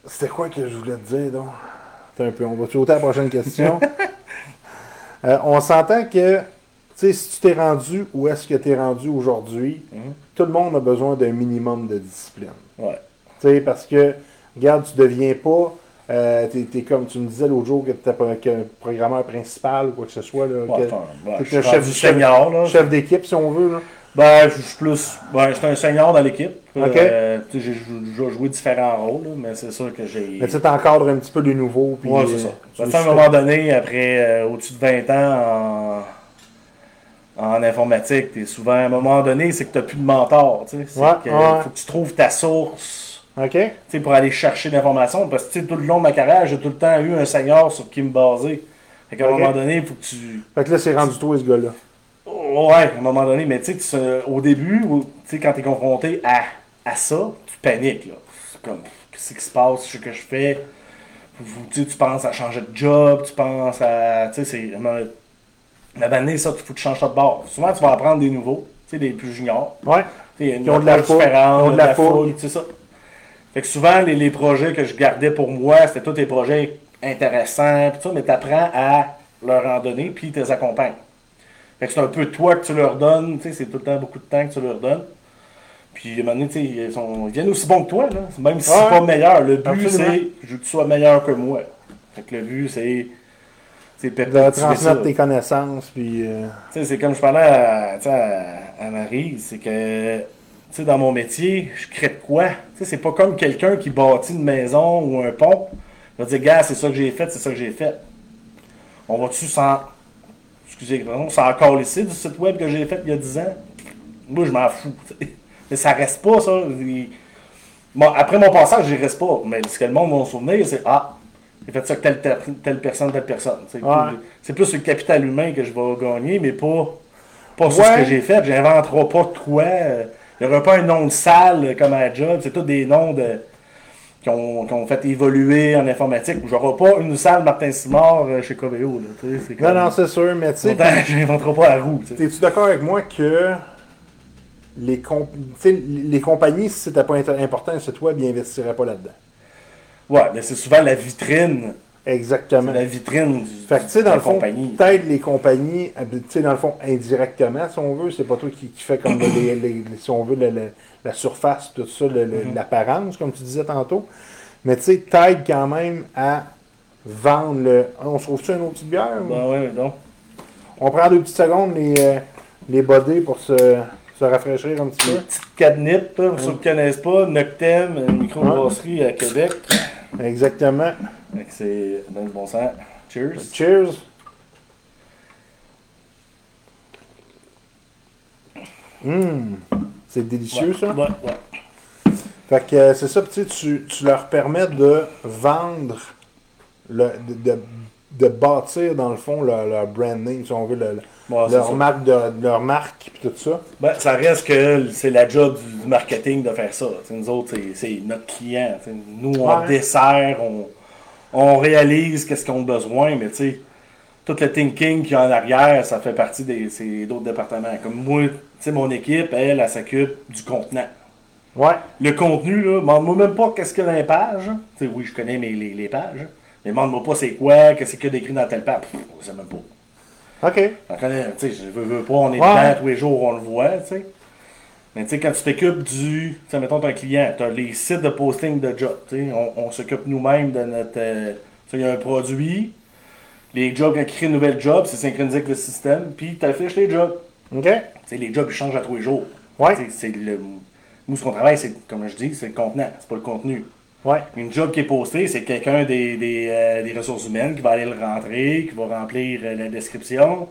c'était quoi que je voulais te dire, donc? Un peu, on va sauter à la prochaine question? Euh, on s'entend que, tu sais, si tu t'es rendu où est-ce que tu es rendu aujourd'hui, Mhm. tout le monde a besoin d'un minimum de discipline. Ouais. Tu sais, parce que, regarde, tu deviens pas, euh, t'es, t'es comme tu me disais l'autre jour que tu un programmeur principal ou quoi que ce soit. Là, Ouais, que- ouais, je suis chef- rendu senior, là. chef d'équipe, si on veut. Là. Ben, je suis plus. Ben, j'étais un senior dans l'équipe. Euh, j'ai jou- j'ai joué différents rôles, là, mais c'est sûr que j'ai. Mais tu t'encadres un petit peu les nouveaux. Puis, Ouais, c'est ça. euh, à un moment donné, après euh, au-dessus de 20 ans en, en informatique, t'es souvent à un moment donné, c'est que tu n'as plus de mentor. tu sais. Ouais, que faut que tu trouves ta source OK? tu sais, pour aller chercher l'information. Parce que tu tout le long de ma carrière, j'ai tout le temps eu un senior sur qui me baser. Fait qu'à un moment donné, il faut que tu. Fait que là, c'est rendu toi, ce gars-là. Ouais, à un moment donné, mais tu sais, tu au début, tu sais, quand tu es confronté à, à ça, tu paniques. Là. C'est comme, qu'est-ce qui se passe, ce que je fais? Tu, tu penses à changer de job, tu penses à. Tu sais, c'est. La année, ça, il faut que tu changes de bord. Souvent, tu vas apprendre des nouveaux, tu sais, des plus juniors. Ouais. Tu sais, il y a une Qui ont de la différente, qui ont de la c'est ça. Fait que souvent, les, les projets que je gardais pour moi, c'était tous des projets intéressants, pis tout ça, mais tu apprends à leur en donner, puis tu les accompagnes. Fait que c'est un peu toi que tu leur donnes, tu sais, c'est tout le temps beaucoup de temps que tu leur donnes. Puis, à un moment donné, tu sais, ils, sont- ils viennent aussi bons que toi, là. Même si Ouais. c'est pas meilleur. Le but, c'est je veux que tu sois meilleur que moi. Fait que le but, c'est. C'est De transmettre tes connaissances, puis... euh, Tu sais, c'est comme je parlais à, à, à Marie, c'est que, sais, dans mon métier, je crée de quoi? Tu sais, c'est pas comme quelqu'un qui bâtit une maison ou un pont. Il va dire, gars, c'est ça que j'ai fait, c'est ça que j'ai fait. On va-tu s'en, excusez, pardon, s'en coller du site web que j'ai fait il y a 10 ans? Moi, je m'en fous. Mais ça reste pas, ça. Il- Bon, après mon passage, j'y reste pas. Mais ce que le monde va se souvenir, c'est, ah, j'ai fait ça avec telle, telle, telle personne, telle personne. Ouais. C'est plus le capital humain que je vais gagner, mais pas, pas ce que j'ai fait. J'inventerai pas de quoi. Il n'y aura pas un nom de salle comme à la job. C'est tous des noms de, qui, ont, qui ont fait évoluer en informatique. J'aurai pas une salle Martin Simard euh, chez Coveo. Là, c'est Non, non, c'est sûr, mais tu sais... J'inventerai pas la roue. tu sais. Es-tu d'accord avec moi que les, comp- les compagnies, si c'était pas important, le site web, ils n'investiraient pas là-dedans? Ouais, mais c'est souvent la vitrine. Exactement. La vitrine du, Fait que, tu sais, de dans le fond, peut-être les compagnies, euh, tu sais, dans le fond, indirectement, si on veut, c'est pas toi qui, qui fait comme les, les- les- si on veut, le- le- la surface, tout ça, Mhm. l'apparence, comme tu disais tantôt. Mais tu sais, t'aides quand même à vendre le. On se trouve-tu une autre petite bière? Ben ouais, donc. On prend deux petites secondes, les, euh, les bodés pour se, se rafraîchir un petit peu. Petite cadnip, là, pour ceux qui ne connaissent pas, Noctem, une microbrasserie à Québec. Exactement. C'est dans le bon sens. Cheers. Cheers. Hum, c'est délicieux ça. Ouais, ouais. Fait que euh, c'est ça, tu, sais, tu, tu leur permets de vendre, le, de, de, de bâtir dans le fond leur, leur brand name, si on veut, le- Ouais, leur, marque de, leur marque et tout ça. Ben, ça reste que c'est la job du marketing de faire ça. T'sais, nous autres, c'est- c'est notre client. T'sais, nous, on dessert, on, on réalise qu'est-ce qu'ils ont besoin, mais tu sais, tout le thinking qu'il y a en arrière, ça fait partie des d'autres départements. Comme moi, tu sais, mon équipe, elle, elle s'occupe du contenant. Ouais. Le contenu, là, demande-moi même pas qu'est-ce qu'il y a dans les pages. Tu sais, oui, je connais mes, les, les pages. Mais demande-moi pas c'est quoi, qu'est-ce qu'il y a d'écrit dans telle page. Je sais même pas. OK. Tu sais, je veux, veux pas, on est Ouais. dedans tous les jours, on le voit, tu sais. Mais tu sais, quand tu t'occupes du, tu sais, mettons, un client, t'as les sites de posting de jobs, tu sais, on, on s'occupe nous-mêmes de notre, euh, tu sais, il y a un produit, les jobs, quand ils créent une nouvelle job, c'est synchronisé avec le système, puis t'affiches les jobs. OK. Tu sais, les jobs, ils changent à tous les jours. Ouais. Tu c'est le, nous, ce qu'on travaille, c'est, comme je dis, c'est le contenant, c'est pas le contenu. Ouais. Une job qui est postée, c'est quelqu'un des, des, euh, des ressources humaines qui va aller le rentrer, qui va remplir euh, la description,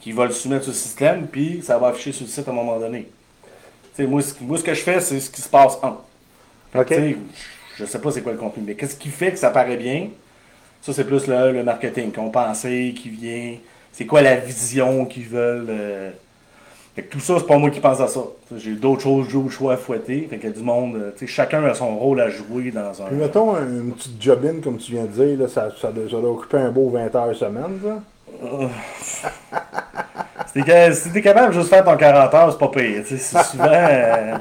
qui va le soumettre sur le système, puis ça va afficher sur le site à un moment donné. Moi, ce, moi, ce que je fais, c'est ce qui se passe en. OK. Tu sais, Je sais pas c'est quoi le contenu, mais qu'est-ce qui fait que ça paraît bien? Ça, c'est plus le, le marketing qu'on pensait, qui vient. C'est quoi la vision qu'ils veulent. euh. Fait que tout ça, c'est pas moi qui pense à ça. J'ai d'autres choses, j'ai choix à fouetter. Fait a du monde. euh, chacun a son rôle à jouer dans un. Puis mettons un- une petite job-in, comme tu viens de dire, là, ça, ça, doit, ça doit occuper un beau 20 heures semaine, ça. Si t'es capable de juste faire ton 40 heures, c'est pas pire. C'est souvent. euh,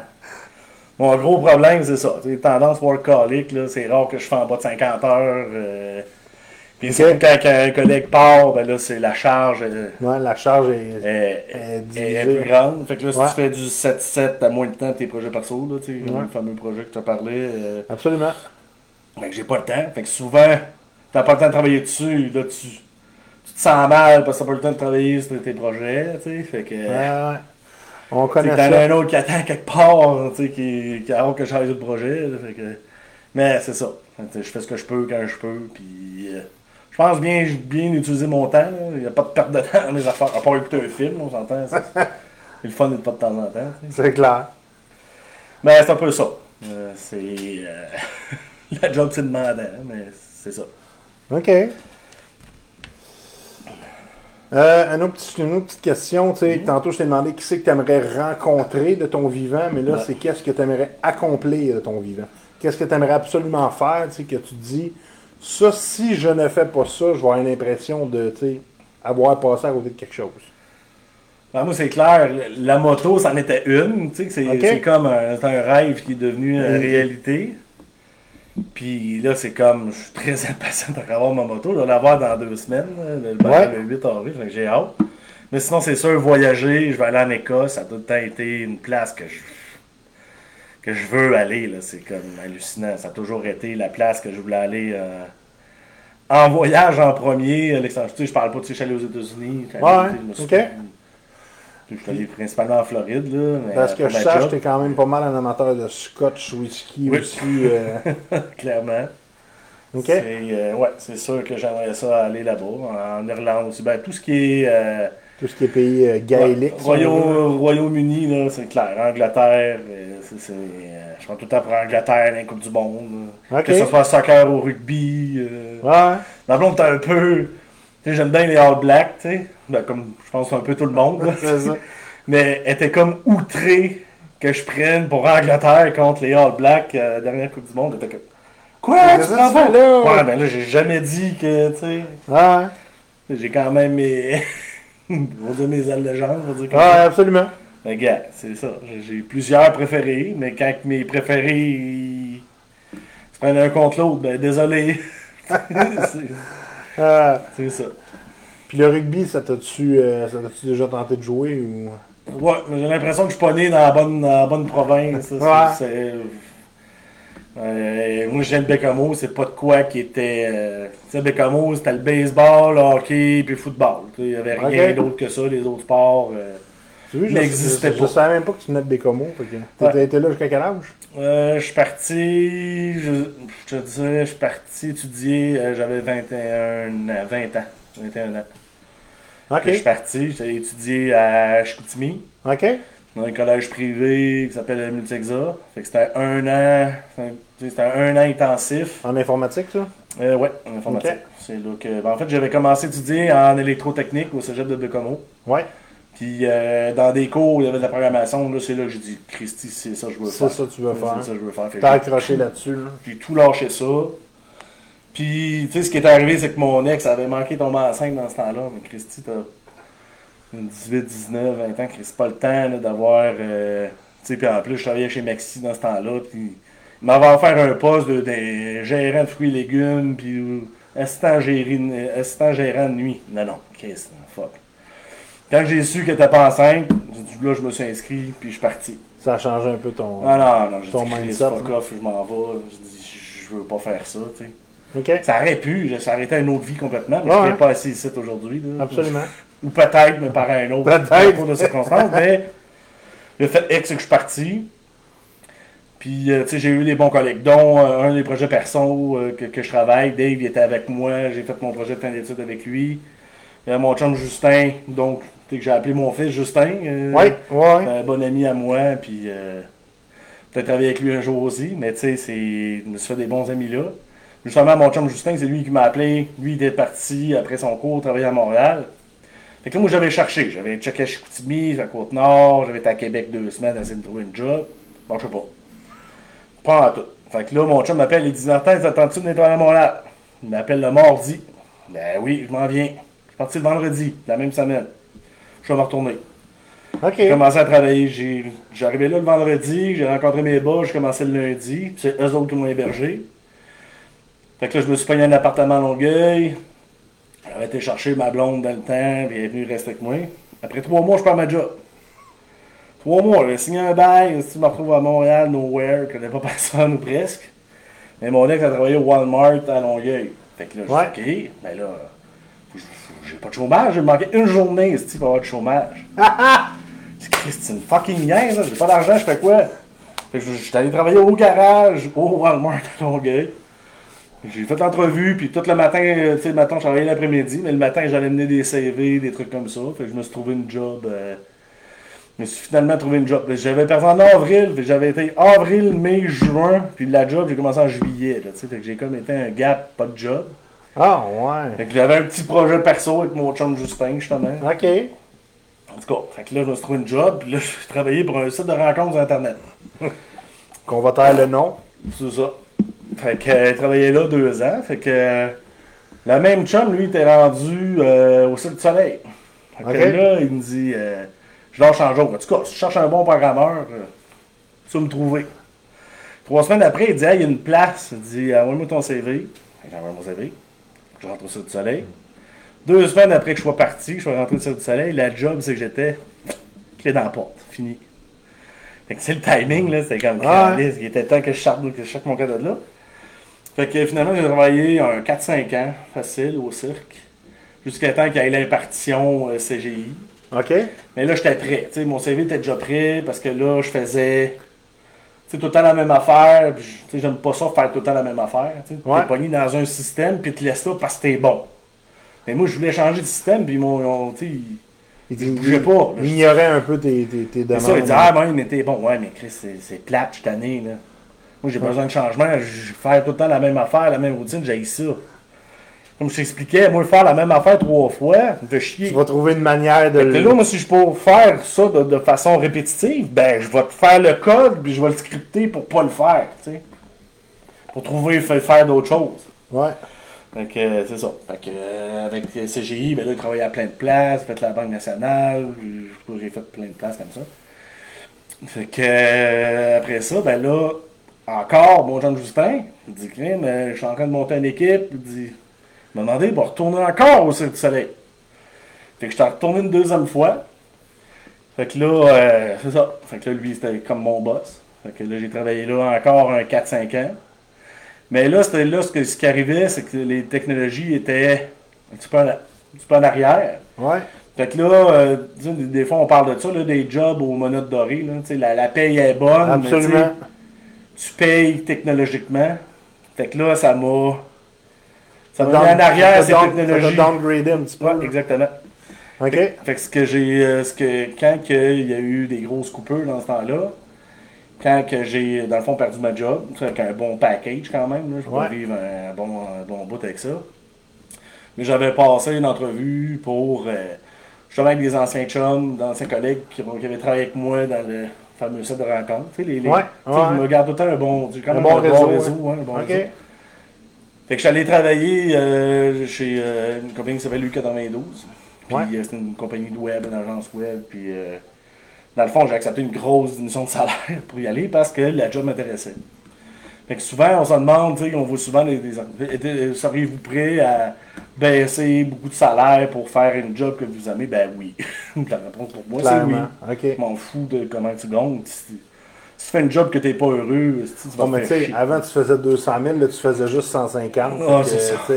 Mon gros problème, c'est ça. Tendance workaholic, c'est rare que je fais en bas de 50 heures. euh, Puis quand un collègue part, ben là, c'est la charge euh, Ouais, la charge est. est, est plus grande. Fait que là, si Ouais. tu fais du 7-7, t'as moins de temps de tes projets perso, là, Ouais. le fameux projet que tu as parlé. euh, Absolument. fait que j'ai pas le temps. Fait que souvent, t'as pas le temps de travailler dessus. Là, tu, tu te sens mal parce que t'as pas le temps de travailler sur tes projets. tu sais. Fait que. Ouais, ouais. On connaît T'en as ça. un autre qui attend quelque part, tu sais, qui, qui a hâte que je change de projet. là, fait que- mais c'est ça. Je fais ce que je peux quand je peux. Puis, euh, je pense bien, bien utiliser mon temps. Il n'y a pas de perte de temps dans mes affaires. À part écouter un film, on s'entend. ça. Le fun de pas de temps en temps. C'est clair. Mais c'est un peu ça. Euh, c'est. euh, la job, c'est demandant, mais c'est ça. OK. Euh, une, autre petite, une autre petite question. Tantôt, je t'ai demandé qui c'est que tu aimerais rencontrer de ton vivant, mais là, Ouais. c'est qu'est-ce que tu aimerais accomplir de ton vivant? qu'est-ce que tu aimerais absolument faire, tu sais, que tu te dis, ça, si je ne fais pas ça, je vais avoir l'impression de, tu sais, avoir passé à côté de quelque chose. Ben, moi, c'est clair, la moto, c'en était une. Tu sais, c'est Ok. c'est comme un, un rêve qui est devenu une Mm. réalité. Puis là, c'est comme, je suis très impatient d'avoir ma moto. Je vais l'avoir dans deux semaines, le, Ouais. le 8 avril, j'ai hâte. Mais sinon, c'est sûr, voyager, je vais aller en Écosse, ça a tout le temps été une place que je, que je veux aller. là. C'est comme hallucinant. Ça a toujours été la place que je voulais aller euh, en voyage en premier. l'extérieur. Tu sais, je parle pas de tu sais, je suis allé aux États-Unis. allé, Ouais, je me suis-. Je suis allé principalement en Floride. Là, mais Parce que je sache, tu es quand même pas mal un amateur de scotch, whisky Oui. aussi. euh, Clairement. OK? C'est, euh, ouais, c'est sûr que j'aimerais ça aller là-bas. En Irlande aussi. Ben, tout ce qui est. euh, Tout ce qui est pays gaélique. Royaume- Royaume-Uni, là, c'est clair. Angleterre, je prends tout le temps pour Angleterre dans la Coupe du Monde. Que ce soit soccer, au rugby. Ouais. Ma blonde, t'es un peu. J'aime bien les All Blacks, tu sais. Ben, comme je pense un peu tout le monde. là. Mais elle était comme outrée que je prenne pour Angleterre contre les All Blacks euh, la dernière Coupe du Monde. Elle était comme. Quoi? Tu ça? fais là? Ouais, ben là, j'ai jamais dit que, tu sais. Ouais. J'ai quand même mes. on va dire mes ailes de jambe, on va dire comme Ouais, ça. absolument. Mais gars, c'est ça. J'ai- plusieurs préférés, mais quand mes préférés ils se prennent un contre l'autre, ben désolé. c'est Euh, c'est ça. Puis le rugby, ça t'a-tu euh, déjà tenté de jouer ou? Ouais, mais j'ai l'impression que je suis pas né dans la bonne, dans la bonne province. ça, Ouais. euh, moi, viens de Bécamo, c'est pas de quoi qui était. euh, tu sais, Bécamo, c'était le baseball, le hockey, puis le football. Tu Il y avait rien d'autre que ça, les autres sports. euh. Tu vois, je, pas. savais même pas que tu venais de t'étais Ouais. été là jusqu'à quel âge? Euh, je suis parti, je, je te dirais, je suis parti étudier, j'avais 21 ans, 20 ans, 21 ans. Je suis parti, j'ai étudié à Chicoutimi, Ok. dans un collège privé qui s'appelle Multixa. Fait que c'était un an, c'était un an intensif. En informatique, ça? Euh, ouais, en informatique. C'est là que, ben, en fait, j'avais commencé à étudier en électrotechnique au cégep de Bécomo. Ouais. Puis euh, dans des cours, il y avait de la programmation. Là, c'est là que j'ai dit, Christy, c'est ça que je veux C'est faire. ça que tu veux C'est faire. ça que je veux faire. T'as accroché là-dessus, là. J'ai tout lâché ça. Puis, tu sais, ce qui est arrivé, c'est que mon ex avait manqué de tomber enceinte dans ce temps-là. Mais Christy, t'as une 18, 19, 20 ans, Christy, c'est pas le temps d'avoir. euh, tu sais, puis en plus, je travaillais chez Maxi dans ce temps-là. Puis, il m'avait offert un poste de, de gérant de fruits et légumes, puis assistant, géri- euh, assistant gérant de nuit. Non, non, Christ, fuck. Quand j'ai su qu'elle était pas enceinte, j'ai dit, là, je me suis inscrit, puis je suis parti. Ça a changé un peu ton. Ah non, non, j'ai dit, mindset, fuck off, je m'en vais. Je dis, je veux pas faire ça, tu sais. Ça aurait pu, ça aurait été une autre vie complètement, mais je ouais. serais pas assis ici aujourd'hui. Absolument. Ou peut-être, mais par un autre Peut-être. concours de circonstances. mais le fait est que c'est que je suis parti. Puis, euh, tu sais, j'ai eu des bons collègues, dont euh, un des projets perso euh, que, que je travaille. Dave, il était avec moi. J'ai fait mon projet de fin d'études avec lui. Mon chum Justin, donc, tu sais, que j'ai appelé mon fils Justin. Ouais, ouais. c'est un bon ami à moi, puis peut-être travailler avec lui un jour aussi, mais tu sais, je me suis fait des bons amis là. Justement, mon chum Justin, c'est lui qui m'a appelé. Lui, il est parti après son cours, travailler à Montréal. Fait que là, moi, j'avais cherché. J'avais checké à Chicoutimi, à Côte-Nord, j'avais été à Québec deux semaines, essayer de trouver une job. Bon, je sais pas. Pas en tout. Fait que là, mon chum m'appelle, il dit Martin, t'attends-tu de nettoyer à Montréal Il m'appelle le mardi. Ben oui, je m'en viens. Je suis parti le vendredi, la même semaine. Je vais me retourner. Ok. J'ai commencé à travailler. J'ai- J'arrivais là le vendredi, j'ai rencontré mes boss, j'ai commencé le lundi. C'est eux autres qui m'ont hébergé. Fait que là, je me suis pogné un appartement à Longueuil. J'avais été chercher ma blonde dans le temps, puis elle est venue rester avec moi. Après trois mois, je perds ma job. Trois mois, j'ai signé un bail, si je me retrouve à Montréal, nowhere, je connais pas personne ou presque. Mais mon ex a travaillé au Walmart à Longueuil. Fait que là, je Ouais. dis, OK, ben là, j'ai pas de chômage, j'ai manqué une journée, si pour avoir de chômage? C'est une fucking niaise, là. j'ai pas d'argent, je fais quoi? Fait que je suis allé travailler au garage, au Walmart à Longueuil. J'ai fait l'entrevue, puis tout le matin, euh, tu sais, le matin, je travaillais l'après-midi, mais le matin, j'allais mener des CV, des trucs comme ça. Fait que je me suis trouvé une job. euh, je me suis finalement trouvé une job. J'avais perdu en avril, j'avais été avril, mai, juin, puis la job, j'ai commencé en juillet, là. Fait que j'ai comme été un gap, pas de job. Ah, ouais. Fait que j'avais un petit projet perso avec mon chum Justin, justement. Ok. En tout cas, fait que là, je me suis trouvé une job, puis là, je travaillais pour un site de rencontres Internet. Qu'on va taire le nom. C'est ça. Fait que, euh, il travaillait là deux ans. Fait que, euh, la même chum, lui, était rendu euh, au Cirque du Soleil. Fait que là, il me dit, euh, je lâche en jour. En tout cas, si tu cherches un bon programmeur, tu vas me trouver. Trois semaines après, il dit, hey, il y a une place. Il dit, envoie-moi ton CV. J'envoie mon CV. Je rentre au Cirque du Soleil. Deux semaines après que je sois parti, je sois rentré au Cirque du Soleil, la job, c'est que j'étais clé dans la porte. Fini. Fait que c'est le timing, là, c'était comme Ah Il était temps que je que je sorte mon cadeau de là. Fait que finalement, j'ai travaillé un 4-5 ans, facile, au cirque. Jusqu'à temps qu'il y ait l'impartition euh, CGI. OK? Mais là, j'étais prêt. Tu sais, mon CV était déjà prêt parce que là, je faisais tu sais, tout le temps la même affaire. puis je- J'aime pas ça faire tout le temps la même affaire. Tu Ouais. es pogné dans un système puis tu laisses là parce que t'es bon. Mais moi, je voulais changer de système puis mon, il- je bougeais pas. il ignorait un peu tes, tes, tes c'est demandes. ça, il Ah, ouais, mais t'es bon. Ouais, mais Chris, c'est plate cette année. Là. Moi, j'ai besoin de changement. Je fais tout le temps la même affaire, la même routine, j'ai ça. Comme je t'expliquais, moi, faire la même affaire trois fois, fait chier. Tu vas trouver une manière de que là, moi, si je peux faire ça de, de façon répétitive, ben, je vais te faire le code, puis je vais le scripter pour pas le faire, tu sais. Pour trouver, fa- faire d'autres choses. Ouais. Fait que, euh, c'est ça. Fait que, euh, avec CGI, ben là, il travaillait à plein de places, j'ai fait la Banque nationale, j'ai fait plein de places comme ça. Fait que, euh, après ça, ben là, encore, mon Jean Justin, il dit, Crime, euh, je suis en train de monter une équipe, il dit, m'a demandé, de retourner encore au Cirque du Soleil. Fait que je t'ai retourné une deuxième fois. Fait que là, euh, c'est ça. Fait que là, lui, c'était comme mon boss. Fait que là, j'ai travaillé là encore un 4-5 ans. Mais là, c'était là ce, que, ce qui arrivait, c'est que les technologies étaient un petit peu en, un petit peu en arrière. Ouais. Fait que là, euh, des, des fois, on parle de ça, là, des jobs aux monotes dorées. Là, la, la paye est bonne. mais tu payes technologiquement. Fait que là, ça m'a. Ça m'a mis en arrière, down- technologies. Ça downgradé un petit peu. Ouais, exactement. OK? Fait que ce que j'ai. euh, ce que, quand que il y a eu des grosses coupures dans ce temps-là, quand que j'ai, dans le fond, perdu ma job, avec un bon package quand même, là, je peux Ouais. vivre un bon, un bon bout avec ça. Mais j'avais passé une entrevue pour. Euh, justement avec des anciens chums, d'anciens collègues qui, qui avaient travaillé avec moi dans le fameux site de rencontre. Tu sais, les, les- Ouais, ouais. Je me garde tout le temps un bon, quand même un réseau, bon réseau. un bon réseau. Fait que je suis allé travailler euh, chez euh, une compagnie qui s'appelle U92. Puis Ouais. euh, c'est une compagnie de web, une agence web. Puis dans le fond, j'ai accepté une grosse diminution de salaire pour y aller parce que la job m'intéressait. Fait que souvent, on se demande, tu on voit souvent des. des était- Seriez-vous prêt à baisser beaucoup de salaire pour faire une job que vous aimez? Ben oui. la réponse pour moi, c'est oui. Je m'en fous de comment tu gagnes. Si, si tu fais une job que t'es pas heureux, si tu vas Bon, mais tu faire chier. avant, tu faisais 200 000, là, tu faisais juste 150. Ah, c'est ça. Tu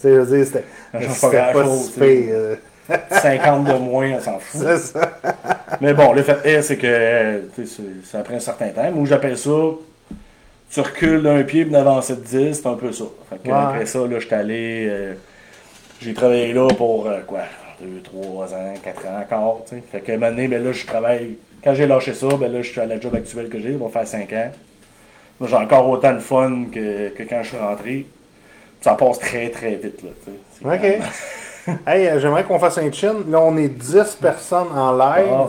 tu je veux dire, c'était pas pas si tu sais. pire, euh, 50 de moins, on s'en fout. C'est ça. Mais bon, le fait est, c'est que euh, tu ça prend un certain temps. Moi, j'appelle ça, tu recules d'un pied puis d'avancer de 10, c'est un peu ça. Fait que, Ouais. Après ça, là, je suis allé, euh, j'ai travaillé là pour euh, quoi, 2, 3 ans, 4 ans encore. tu sais. Fait que maintenant, ben là, je travaille, quand j'ai lâché ça, ben là, je suis à la job actuelle que j'ai, ça va faire 5 ans. J'ai encore autant de fun que, que quand je suis rentré. Ça passe très très vite. Là, OK. Hey, euh, j'aimerais qu'on fasse un chin. Là, on est 10 personnes en live. Ah.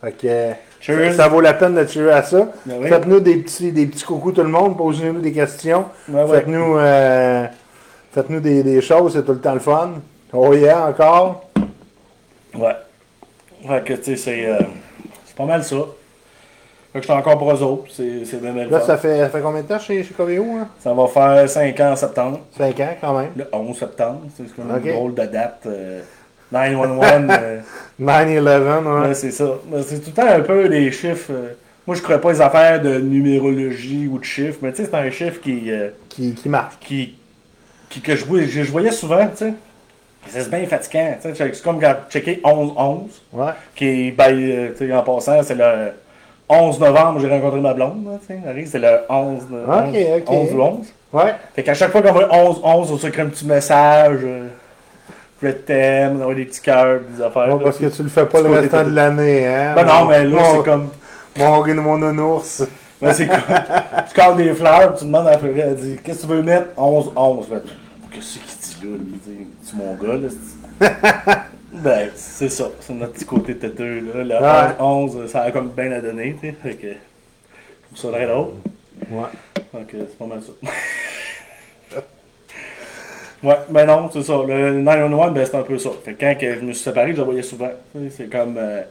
Fait que euh. Ça, ça vaut la peine de tirer à ça. Ben oui. Faites-nous des petits, des petits coucous tout le monde. Posez-nous des questions. Faites-nous euh, faites-nous des, des choses. C'est tout le temps le fun. Oh yeah, encore? Ouais. Fait que, tu sais, c'est, euh, pas mal ça. Fait que je suis encore pour eux autres. C'est, bien, Là, ça fait, ça fait combien de temps chez, chez Coveo? Hein? Ça va faire 5 ans en septembre. 5 ans quand même. Le 11 septembre. C'est une drôle de date. euh, 911. euh, 9-11, ouais. c'est ça. Mais C'est tout le temps un peu des chiffres. euh, moi, je ne crois pas les affaires de numérologie ou de chiffres, mais tu sais, c'est un chiffre qui, euh, Qui, qui marche. qui, qui- que je, voyais- je, voyais souvent, tu sais. C'est bien fatigant. tu sais. C'est comme quand checker 11-11. Ouais. qui est, ben, euh, tu sais, en passant, c'est le 11 novembre, j'ai rencontré ma blonde, là, tu sais, Marie, c'est le 11, de- Ok, ok. 11 ou 11. Ouais. Fait qu'à chaque fois qu'on voit 11, 11, on s'écrit un petit message, euh, on a des petits cœurs, des affaires. Bon, parce que tu le fais pas le restant de- l'année, hein? Ben non, mais là, Mon- c'est comme, Mon, mon nounours. ben, c'est comme, tu calmes des fleurs, tu demandes à la fleur, elle dit, qu'est-ce que tu veux mettre? 11, 11. Ben, Qu'est-ce qu'il dit là, lui, tu mon gars, là, Ben, c'est ça, c'est notre petit côté têteux, là. Le Ouais. 11, 11, ça a comme bien à donner, tu sais, fait que, ça très drôle. Ouais. Donc, c'est pas mal ça. ouais, mais non, c'est ça. Le 911, ben, c'est un peu ça. Fait que quand que je me suis séparé, je le voyais souvent. C'est comme. euh,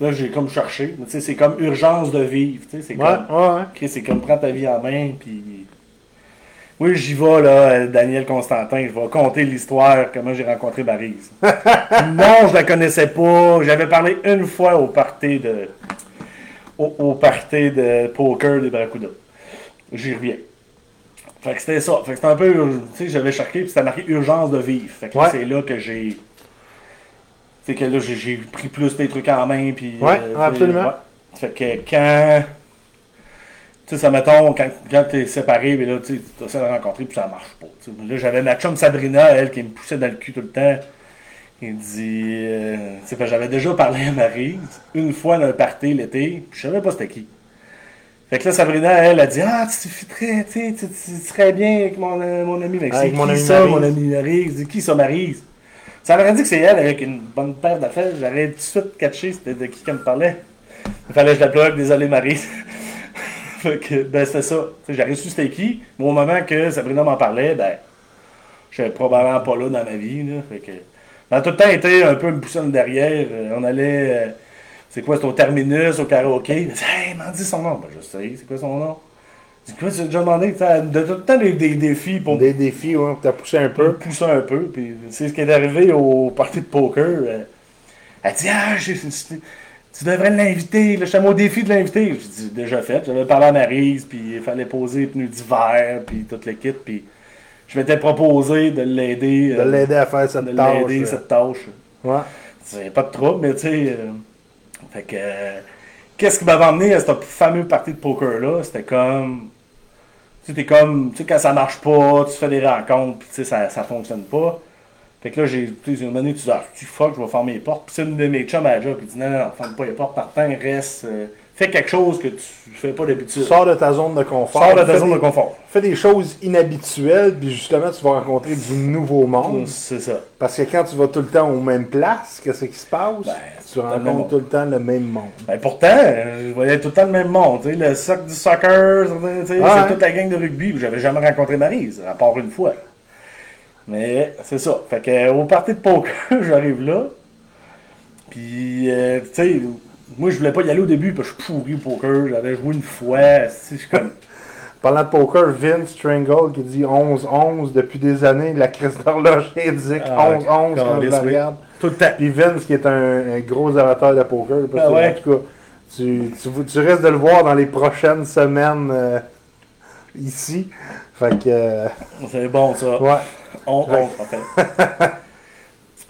là, j'ai comme cherché. Mais tu sais, c'est comme urgence de vivre. Tu sais, c'est Ouais, comme. ouais, c'est comme prends ta vie en main, puis. Oui, j'y vais, là, euh, Daniel Constantin. Je vais conter l'histoire, comment j'ai rencontré Maryse. non, je la connaissais pas. J'avais parlé une fois au party de. Au, au party de poker des Barracuda. J'y reviens. Fait que c'était ça. Fait que c'était un peu. Tu sais, j'avais cherché, puis c'était marqué urgence de vivre. Fait que Ouais. c'est là que j'ai. C'est que là, j'ai- pris plus des trucs en main, puis. Ouais, tu sais, absolument. ouais. Fait que quand. Tu sais, ça mettons, quand, quand t'es séparé, mais là, tu sais, tu essaies de rencontrer, puis ça marche pas. tu sais. Là, j'avais ma chum Sabrina, elle, qui me poussait dans le cul tout le temps. Il dit. Euh, tu sais, j'avais déjà parlé à Marie, une fois dans un party l'été, je savais pas c'était qui. Fait que là, Sabrina, elle, a dit Ah, tu te fitterais, tu sais, tu tu- serais bien avec mon, euh, mon ami. Que Avec c'est mon ami ça, Maryse? mon ami Maryse Qui ça, Maryse Ça m'aurait dit que c'est elle avec une bonne paire d'affaires. J'aurais tout de suite catché c'était de qui qu'elle me parlait. Il fallait que je la plug, désolé Maryse. fait que, ben, c'était ça. J'aurais su c'était qui, mais au moment que Sabrina m'en parlait, ben, j'étais probablement pas là dans ma vie. Là, fait que, a tout le temps été un peu me poussant derrière. Euh, on allait. Euh, c'est quoi, c'est au terminus, au karaoké? Il me dit, hey, m'en dis son nom. Ben, je sais, c'est quoi son nom? C'est quoi, tu as déjà demandé? De tout le temps des, des défis pour Des défis, ouais, t'as poussé un peu. pousser un peu. Puis c'est ce qui est arrivé au party de poker. euh, elle dit, ah, j'ai- tu devrais l'inviter. là, J'étais au défi de l'inviter. J'ai dit, déjà fait. J'avais parlé à Maryse, puis il fallait poser les pneus d'hiver, puis toute l'équipe. Puis je m'étais proposé de l'aider. De euh, l'aider à faire cette de tâche. l'aider, euh. cette tâche. Ouais. C'est pas de trouble, mais tu sais. euh, fait que. Qu'est-ce qui m'avait emmené à ce fameux party de poker-là? C'était comme. Tu sais, comme. Tu sais, quand ça marche pas, tu fais des rencontres, puis tu sais, ça, ça fonctionne pas. Fait que là, j'ai. Tu sais, une année, tu dis, ah, fuck, je vais fermer les portes. Puis c'est une de mes chums à la job qui dit, non, non, ferme pas les portes, partant, reste. euh, fais quelque chose que tu fais pas d'habitude. Sors de ta zone de confort. Sors de ta Fais zone des- de confort. Fais des choses inhabituelles, puis justement, tu vas rencontrer du nouveau monde. C'est ça. Parce que quand tu vas tout le temps aux mêmes places, qu'est-ce qui se passe? Ben, tu rencontres tout le temps le même monde. Ben pourtant, euh, je voyais tout le temps le même monde. tu sais, Le soc du soccer, Ouais. c'est toute la gang de rugby. J'avais jamais rencontré Maryse, à part une fois. Mais c'est ça. Fait que au party de poker, j'arrive là. Puis, euh, tu sais, moi je voulais pas y aller au début parce que je suis pourri au poker. J'avais joué une fois. si, Je suis comme. Parlant de poker, Vince Strangle qui dit 11-11 depuis des années, la crise d'horloge indique Ah, 11-11 quand la oui. regarde. Tout le temps. Puis Vince qui est un, un gros amateur de poker, parce Ah que, ouais? en tout cas, tu, tu, tu risques de le voir dans les prochaines semaines euh, ici. Fait que, euh, C'est bon ça. ouais. On, on, en fait.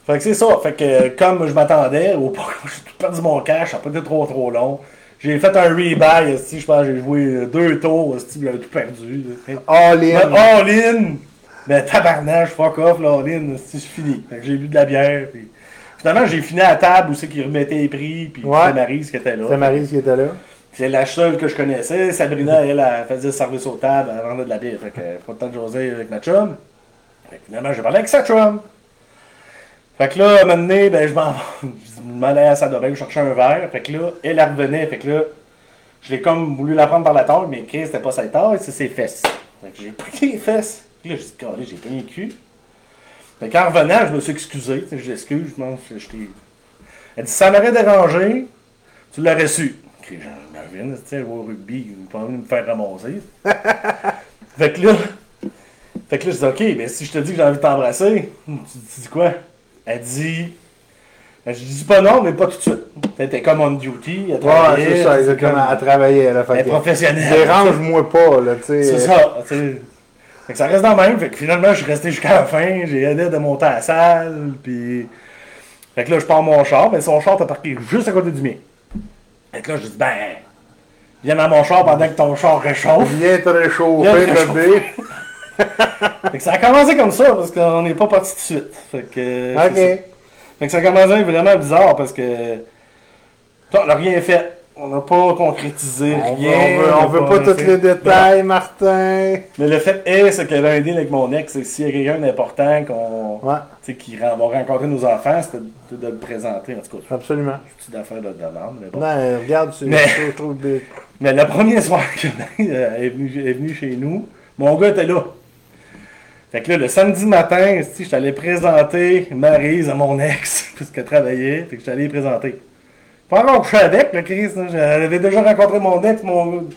fait que c'est ça. Fait que euh, comme je m'attendais, au j'ai tout perdu mon cash, ça n'a pas été trop trop long. J'ai fait un rebuy, je pense j'ai joué deux tours, esti, j'avais tout perdu. All in. Mais all in! Mais tabarnage, fuck off, là, all in, c'est fini. Fait que j'ai bu de la bière, puis... Finalement, j'ai fini à la table où c'est qu'ils remettaient les prix, puis Ouais. c'est Maryse qui était là. C'est Maryse qui était là. C'est la seule que je connaissais. Sabrina, elle, elle faisait service aux tables, elle vendait de la bière. Fait que pas le temps de jaser avec ma chum. Fait que finalement, j'ai parlé avec sa chum. Fait que là, à un moment donné, ben, je m'en m'en allais à sa je cherchais un verre. Fait que là, elle, elle revenait. Fait que là, je l'ai comme voulu la prendre par la taille, mais Chris, c'était pas sa taille, c'est ses fesses. Fait que j'ai pris les fesses. Puis là, j'ai dit, Calé, j'ai pris le cul. Fait qu'en revenant, je me suis excusé. Je l'excuse, je pense que je t'ai. Elle dit, ça m'aurait dérangé, tu l'aurais su. Ok, j'imagine, tu sais, au rugby, il pas envie de me faire ramasser. fait que là, fait que là, je dis, ok, mais si je te dis que j'ai envie de t'embrasser, tu, tu dis quoi? Elle dit, je dis pas non, mais pas tout de suite. Elle était comme on duty, elle Ouais, c'est ça, c'est exactement. comme- Elle travaillait, là. Fait elle est professionnelle. Dérange-moi pas, là, tu sais. C'est ça, tu sais. Fait que ça reste dans le même. Fait que finalement, je suis resté jusqu'à la fin. J'ai aidé de monter à la salle. Puis. Fait que là, je pars mon char. Mais son char t'a parqué juste à côté du mien. Fait que là, je dis, ben. Viens dans mon char pendant que ton char réchauffe. Viens te réchauffer, bébé. Fait que ça a commencé comme ça parce qu'on n'est pas parti tout de suite. Fait que. c'est ça. Ok. Fait que ça a commencé vraiment bizarre parce que. On n'a rien fait. On n'a pas concrétisé On rien. veut, on veut, on veut pas tous les détails, Martin. Mais le fait est, c'est que un deal avec mon ex, c'est que s'il y a quelqu'un d'important qu'on, Ouais, tu sais, qui va rencontrer nos enfants, c'était de, le présenter. En tout cas, absolument. c'est une affaire de demande, mais bon. Non, regarde, c'est Mais- je trouve Mais le premier soir que est venu, est venu chez nous, mon gars était là. Fait que là, le samedi matin, si je t'allais présenter Maryse à mon ex, puisqu'elle travaillait, fait que je t'allais présenter. Pas encore couché avec, le Chris, j'avais déjà rencontré mon ex, mon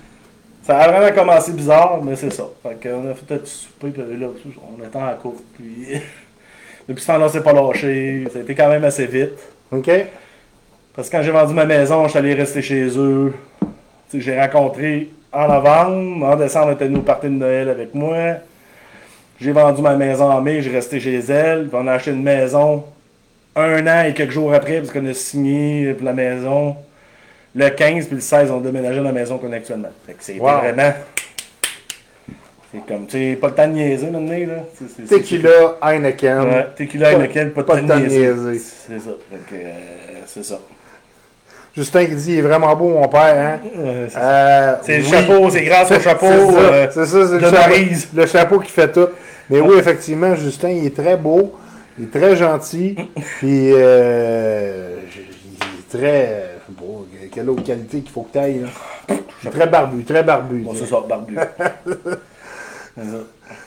Ça a vraiment commencé bizarre, mais c'est ça. Fait qu'on a fait un petit souper, puis là, on était en couple, puis... Depuis ce temps-là, on s'est pas lâché, ça a été quand même assez vite. OK? Parce que quand j'ai vendu ma maison, je suis allé rester chez eux. J'ai rencontré en novembre. En décembre, elle était venue au party de Noël avec moi. J'ai vendu ma maison en mai, j'ai resté chez elle. Puis on a acheté une maison un an et quelques jours après, parce qu'on a signé pour la maison. Le 15 puis le 16, on a déménagé dans la maison qu'on a actuellement. Fait que c'était Wow. vraiment. C'est comme, tu sais, pas le temps de niaiser maintenant, là. Tequila, Heineken. Ouais, tequila lequel pas pas temps de de temps de niaiser. niaiser. C'est ça. Fait que, euh, c'est ça. Justin qui dit, il est vraiment beau, mon père, hein? Euh, c'est Euh, le chapeau, c'est grâce au chapeau. C'est ça, euh, c'est ça, c'est le, chapeau, le chapeau qui fait tout. Mais oui, effectivement, Justin, il est très beau, il est très gentil, puis euh, il est très... Bon, quelle autre qualité qu'il faut que tu ailles, là? Il est très barbu, très barbu. Bon, c'est ça, barbu.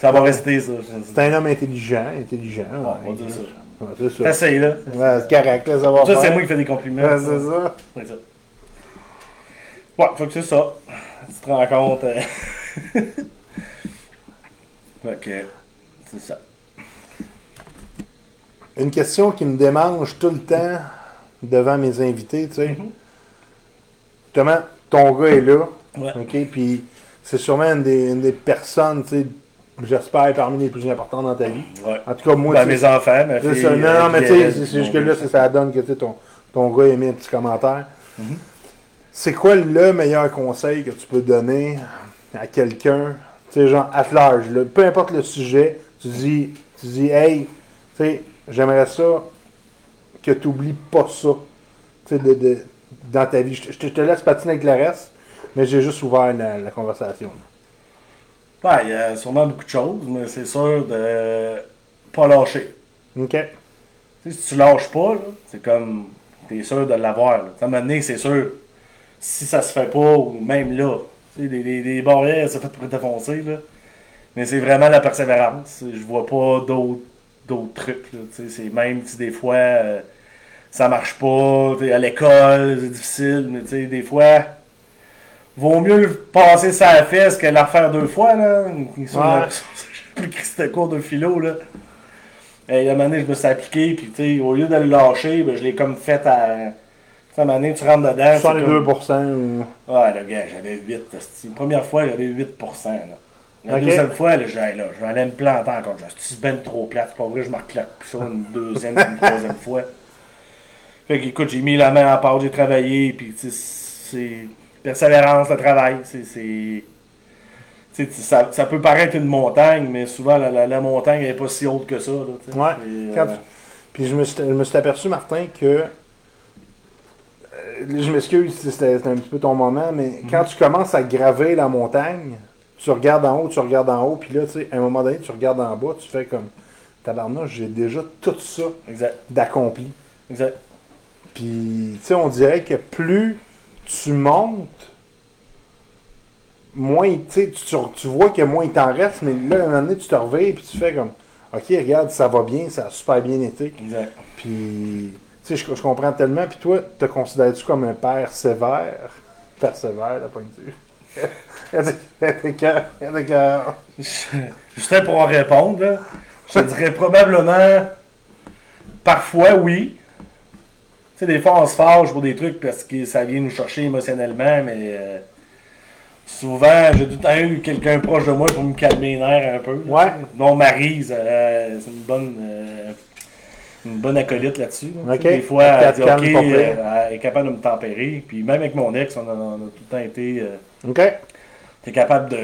Ça. Va rester, ça. c'est un homme intelligent, intelligent. ouais. ça. Ouais, c'est ça. Essaye, là. Ouais, c'est correct, là, ça va Ça, c'est moi qui fais des compliments. Ouais, c'est ça. C'est ça. Ouais, faut que c'est ça. Tu te rends compte. euh. fait que, c'est ça. Une question qui me démange tout le temps devant mes invités, tu sais. Mhm. Justement, ton gars est là, Ouais. OK? Puis c'est sûrement une des, une des personnes, tu sais, j'espère, parmi les plus importantes dans ta vie. Ouais. En tout cas, moi, Ben, mes enfants, ma c'est fille. ça. Non, euh, non, mais tu sais, c'est- c'est mon juste que là, gars. c'est- ça donne que ton, ton gars a mis un petit commentaire. Mhm. C'est quoi le meilleur conseil que tu peux donner à quelqu'un, tu sais, genre, at large, là, peu importe le sujet, tu dis, tu dis, hey, tu sais, j'aimerais ça que tu n'oublies pas ça, tu sais, de, de- dans ta vie. Je, te- je te laisse patiner avec le reste, mais j'ai juste ouvert la, la conversation. Ouais, il y a sûrement beaucoup de choses, mais c'est sûr de pas lâcher. OK? Tu sais, si tu lâches pas, là, c'est comme. T'es sûr de l'avoir. là. À un moment donné, c'est sûr. Si ça se fait pas, ou même là, tu sais, les, les, les barrières, c'est fait pour te défoncer, là. Mais c'est vraiment la persévérance. Je vois pas d'autres d'autres trucs. Là. Tu sais, C'est même si des fois euh, ça marche pas, à l'école, c'est difficile, mais tu sais, des fois. Vaut mieux passer sa fesse que la refaire deux fois, là. Sur Ouais. le- J'ai pris c'était cours de philo, là. Et moment donné, je me suis appliqué, puis tu sais, au lieu de le lâcher, ben, je l'ai comme fait à. Moment donné, tu rentres dedans. c'est 62% ou... Comme... Ouais, le gars, j'avais 8. La première fois, j'avais 8%. Là. La deuxième fois, là, j'ai- là, je vais aller me planter encore. C'est ben trop plate. C'est pas vrai, je me reclaque plus ça une deuxième, une troisième fois. Fait que, écoute, j'ai mis la main à part, j'ai travaillé, puis tu sais, c'est persévérance, le travail. C'est. Ça, ça peut paraître une montagne, mais souvent la, la- la montagne n'est pas si haute que ça. Là. Ouais. Quand euh, tu- Puis je me, suis, je me suis aperçu, Martin, que. euh, je m'excuse si c'était un petit peu ton moment, mais quand tu commences à graver la montagne, tu regardes en haut, tu regardes en haut, puis là, tu sais, à un moment donné, tu regardes en bas, tu fais comme. Tabarnouche, j'ai déjà tout ça d'accompli. Exact. Puis, tu sais, on dirait que plus tu montes, moins, tu tu, vois que moins il t'en reste, mais là, à un moment donné, tu te reveilles, puis tu fais comme, OK, regarde, ça va bien, ça a super bien été. Exact. Puis, tu sais, je, je comprends tellement. Puis toi, te considères-tu comme un père sévère? Père sévère, la pointure. Justin pour en répondre, là, je te dirais probablement parfois oui. Tu sais, des fois on se fâche pour des trucs parce que ça vient nous chercher émotionnellement, mais euh, souvent j'ai tout le temps eu quelqu'un proche de moi pour me calmer les nerfs un peu. Ouais. Non, Maryse, euh, c'est une bonne. euh, une bonne acolyte là-dessus. là. Des fois, Elle dit elle est capable de me tempérer. Puis même avec mon ex, on a, on a tout le temps été. euh, OK? tu es capable de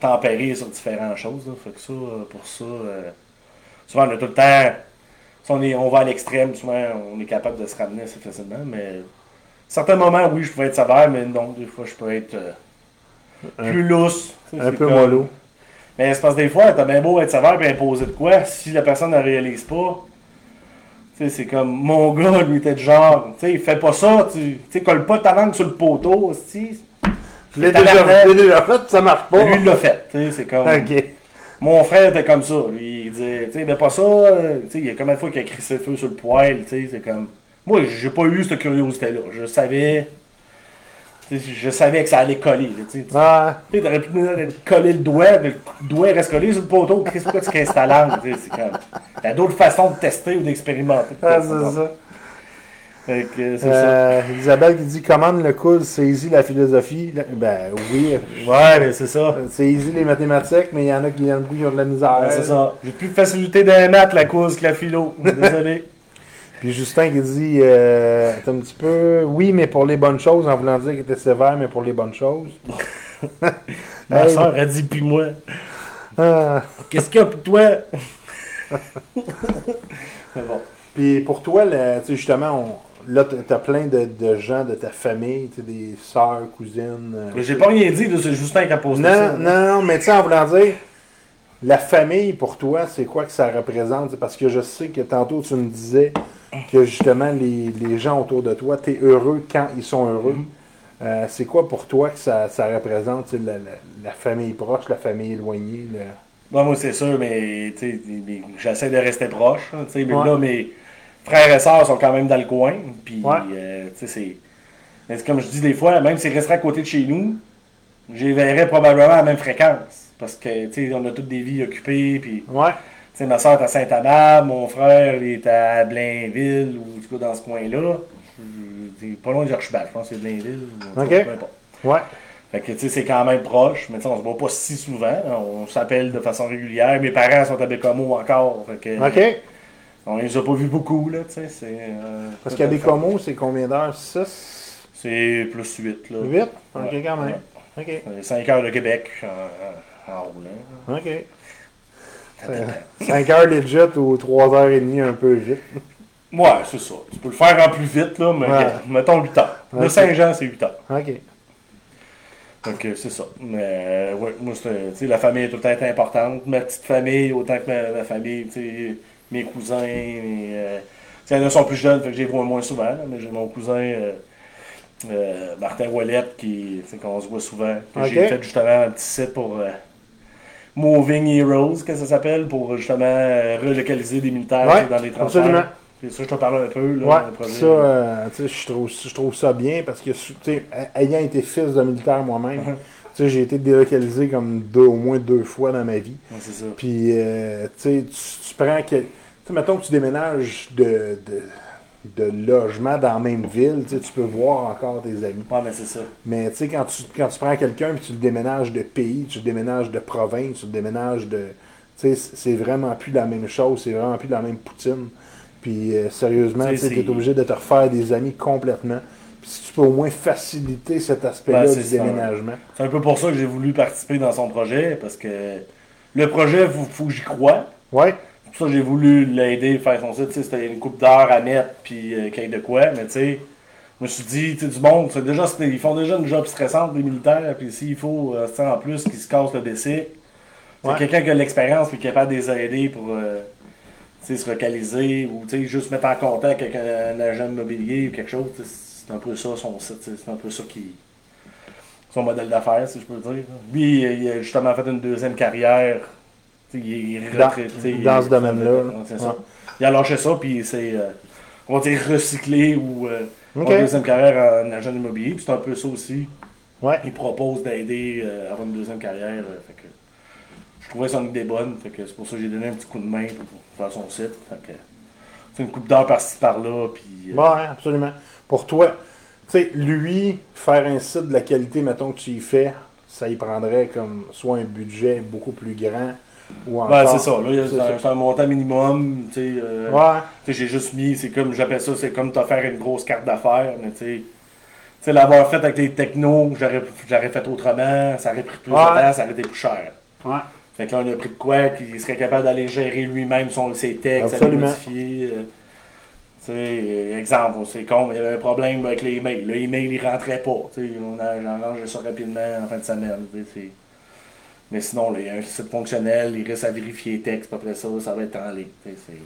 tempérer sur différentes choses. Là. Fait que ça, pour ça, euh, souvent on a tout le temps, si on, est, on va à l'extrême, souvent on est capable de se ramener assez facilement, mais certains moments, oui, je peux être sévère, mais non, des fois, je peux être euh, plus lousse. Un peu comme- mollo. Mais c'est parce que des fois, t'as bien beau être sévère et imposer de quoi, si la personne ne réalise pas, c'est comme mon gars, lui, était de genre, tu sais, il fait pas ça, tu sais, colle pas ta langue sur le poteau, si. Je l'ai déjà, fait, ça marche pas. Lui, il l'a fait, tu sais, c'est comme. Ok. Mon frère était comme ça. Lui, il disait, tu sais, mais pas ça. euh, Tu sais, il y a combien de fois qu'il a crissé le feu sur le poêle, tu sais, c'est comme. Moi, j'ai pas eu cette curiosité-là. Je savais. Je savais que ça allait coller, tu sais. Ah, t'aurais pu coller le doigt, mais le doigt reste collé sur le poteau. Qu'est-ce que tu casses ta langue. T'as d'autres façons de tester ou d'expérimenter. ah, c'est ça. Fait que ça. Euh, Isabelle qui dit commande le cours, saisis la philosophie. Ben oui, Ouais, mais c'est ça. c'est easy les mathématiques, mais il y en a qui, beaucoup qui ont de la misère. Ouais, c'est ça. J'ai plus de facilité dans les maths, la cause que la philo. Désolé. Puis Justin qui dit euh, un petit peu, oui, mais pour les bonnes choses, en voulant dire qu'il était sévère, mais pour les bonnes choses. Ma Hey. soeur a dit, puis moi. Ah. Qu'est-ce qu'il y a pour toi? Bon. Puis pour toi, là, justement, on, là, t'as- plein de, de gens de ta famille, des sœurs, cousines. euh, Mais J'ai pas rien dit, c'est Justin qui a posté Non, ça. non, non, mais tu sais, en voulant dire, la famille pour toi, c'est quoi que ça représente? Parce que je sais que tantôt tu me disais que justement les, les gens autour de toi, tu es heureux quand ils sont heureux. Euh, c'est quoi pour toi que ça, ça représente, la, la- la famille proche, la famille éloignée? le- Bon, moi, c'est sûr, mais tu sais, mais j'essaie de rester proche. hein, tu sais, mais Ouais. là, mes frères et sœurs sont quand même dans le coin. Puis, Ouais. euh, tu sais, c'est. mais comme je dis des fois, même s'ils resteraient à côté de chez nous, j'y verrais probablement à la même fréquence. Parce que, tu sais, on a toutes des vies occupées. Puis, Ouais. tu sais, ma soeur est à Saint-Amable, mon frère il est à Blainville, ou du coup dans ce coin-là. C'est pas loin de Georges-Bach, je pense que c'est Blainville. Ok. peu importe. Ouais. Fait que, tu sais, c'est quand même proche, mais tu sais, on se voit pas si souvent. On s'appelle de façon régulière. Mes parents sont à Bécomo encore. Fait que, OK. On les a pas vus beaucoup, là, tu sais. euh, Parce qu'à Bécomo, c'est combien d'heures? 6? C'est plus 8, là. 8? OK, Ouais. quand même. Ouais. OK. 5 heures de Québec en, en roulant. OK. 5 heures legit ou 3 heures et demie un peu vite? Ouais, c'est ça. Tu peux le faire en plus vite, là, mais Ouais. mettons 8 heures. Le. Saint-Jean, c'est 8 heures. OK. Donc, euh, c'est ça. Mais, euh, ouais, moi, c'est, tu sais, la famille est tout le temps importante. Ma petite famille, autant que ma, ma famille, tu sais, mes cousins, mes, euh, tu sais, il y en a qui sont plus jeunes, fait que je les vois moins souvent, là, mais j'ai mon cousin, euh, euh, Martin Ouellette, qui, qu'on se voit souvent. que. J'ai fait justement un petit site pour euh, Moving Heroes, que ça s'appelle, pour justement euh, relocaliser des militaires Ouais, dans les transferts. absolument. C'est ça, je te parle un peu, là, Ouais, projet. ça, je trouve, je trouve ça bien parce que, ayant été fils de militaire moi-même, tu sais, j'ai été délocalisé comme deux, au moins deux fois dans ma vie. Ouais, c'est ça. Puis, euh, tu sais, tu, prends que. Tu mettons que tu déménages de, de, de logement dans la même ville, tu peux voir encore tes amis. Ouais, mais c'est ça. Mais tu sais, quand tu, quand tu prends quelqu'un et tu le déménages de pays, tu le déménages de province, tu le déménages de. Tu sais, c'est vraiment plus la même chose, c'est vraiment plus la même poutine. Puis euh, sérieusement, Tu es obligé de te refaire des amis complètement. Si tu peux au moins faciliter cet aspect-là Ben, du ça. déménagement. C'est un peu pour ça que j'ai voulu participer dans son projet, parce que le projet, il faut, faut que j'y croie. Ouais, C'est pour ça que j'ai voulu l'aider, faire son site. Tu sais, C'était une coupe d'heures à mettre, puis euh, qu'il y ait de quoi. Mais tu sais, je me suis dit, tu du monde, déjà, ils font déjà une job stressante, les militaires. Puis s'il faut, euh, en plus, qu'ils se cassent le décès, c'est Ouais. quelqu'un qui a de l'expérience, puis qui est capable de les aider pour euh, se localiser, ou tu sais, juste mettre en contact avec un, un agent immobilier ou quelque chose. C'est un peu ça, son site. C'est un peu ça qui. Son modèle d'affaires, si je peux dire. Lui, il a justement fait une deuxième carrière. Il est Dans- retraité. dans ce domaine-là. Ouais. Il a lâché ça, puis c'est, euh, on va dire, recyclé ou euh, Ok. une deuxième carrière en agent immobilier. Puis c'est un peu ça aussi. ouais. Il propose d'aider euh, à avoir une deuxième carrière. euh, fait que je trouvais son idée bonne. Fait que c'est pour ça que j'ai donné un petit coup de main pour faire son site. Fait que c'est une coupe d'heure par-ci par-là. Puis, euh, Ouais, absolument. Pour toi, tu sais, lui, faire un site de la qualité, mettons que tu y fais, ça y prendrait comme soit un budget beaucoup plus grand ou encore. ben, c'est ça. Là, C'est un, montant minimum. tu sais, euh, Ouais, Tu sais, j'ai juste mis, c'est comme, j'appelle ça, c'est comme t'as fait une grosse carte d'affaires, mais tu sais, tu sais, l'avoir fait avec les technos, j'aurais, fait autrement, ça aurait pris plus Ouais. de temps, ça aurait été plus cher. ouais. Fait que là, on a pris de quoi qu'il serait capable d'aller gérer lui-même son, ses textes, Absolument. aller modifier. euh, Tu sais, exemple, c'est con, il y avait un problème avec les emails. Le email, il rentrait pas. Tu sais, on a arrangé ça rapidement en fin de semaine. tu sais, c'est- Mais sinon, là, il y a un site fonctionnel, il reste à vérifier les textes, après ça, ça va être en ligne. tu sais, c'est- Tu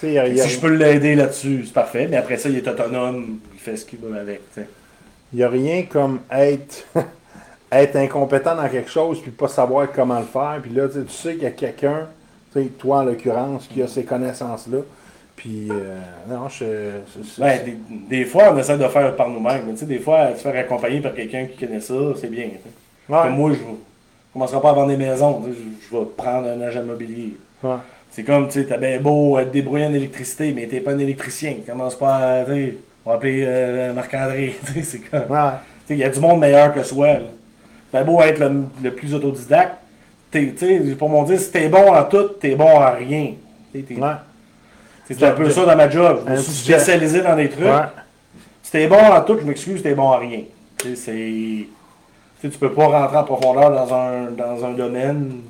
sais, il y a- il y a- Si je peux l'aider là-dessus, c'est parfait. Mais après ça, il est autonome, il fait ce qu'il veut avec. Il n'y a rien comme être, être incompétent dans quelque chose puis pas savoir comment le faire. Puis là, tu sais, qu'il y a quelqu'un, toi en l'occurrence, qui a ces connaissances-là. Puis, euh, non, je. Ben, des, des fois, on essaie de faire par nous-mêmes. mais tu sais, des fois, se faire accompagner par quelqu'un qui connaît ça, c'est bien. Ouais, Comme moi, je ne commencerai pas à vendre des maisons. Je, je vais prendre un agent immobilier. ouais. C'est comme, tu sais, t'as bien beau être débrouillé en électricité, mais t'es pas un électricien. Commence pas à, tu sais, on va appeler euh, Marc-André. c'est comme, tu Ouais. sais, il y a du monde meilleur que soi. là. T'as beau être le, le plus autodidacte, t'es, tu sais, pour mon dire, si t'es bon en tout, t'es bon en rien. T'es- Ouais. C'est un peu ça dans ma job. Je me suis spécialisé dans des trucs. T'es bon en tout, je m'excuse, t'es bon en rien. C'est. Tu peux pas rentrer en profondeur dans un, dans un domaine.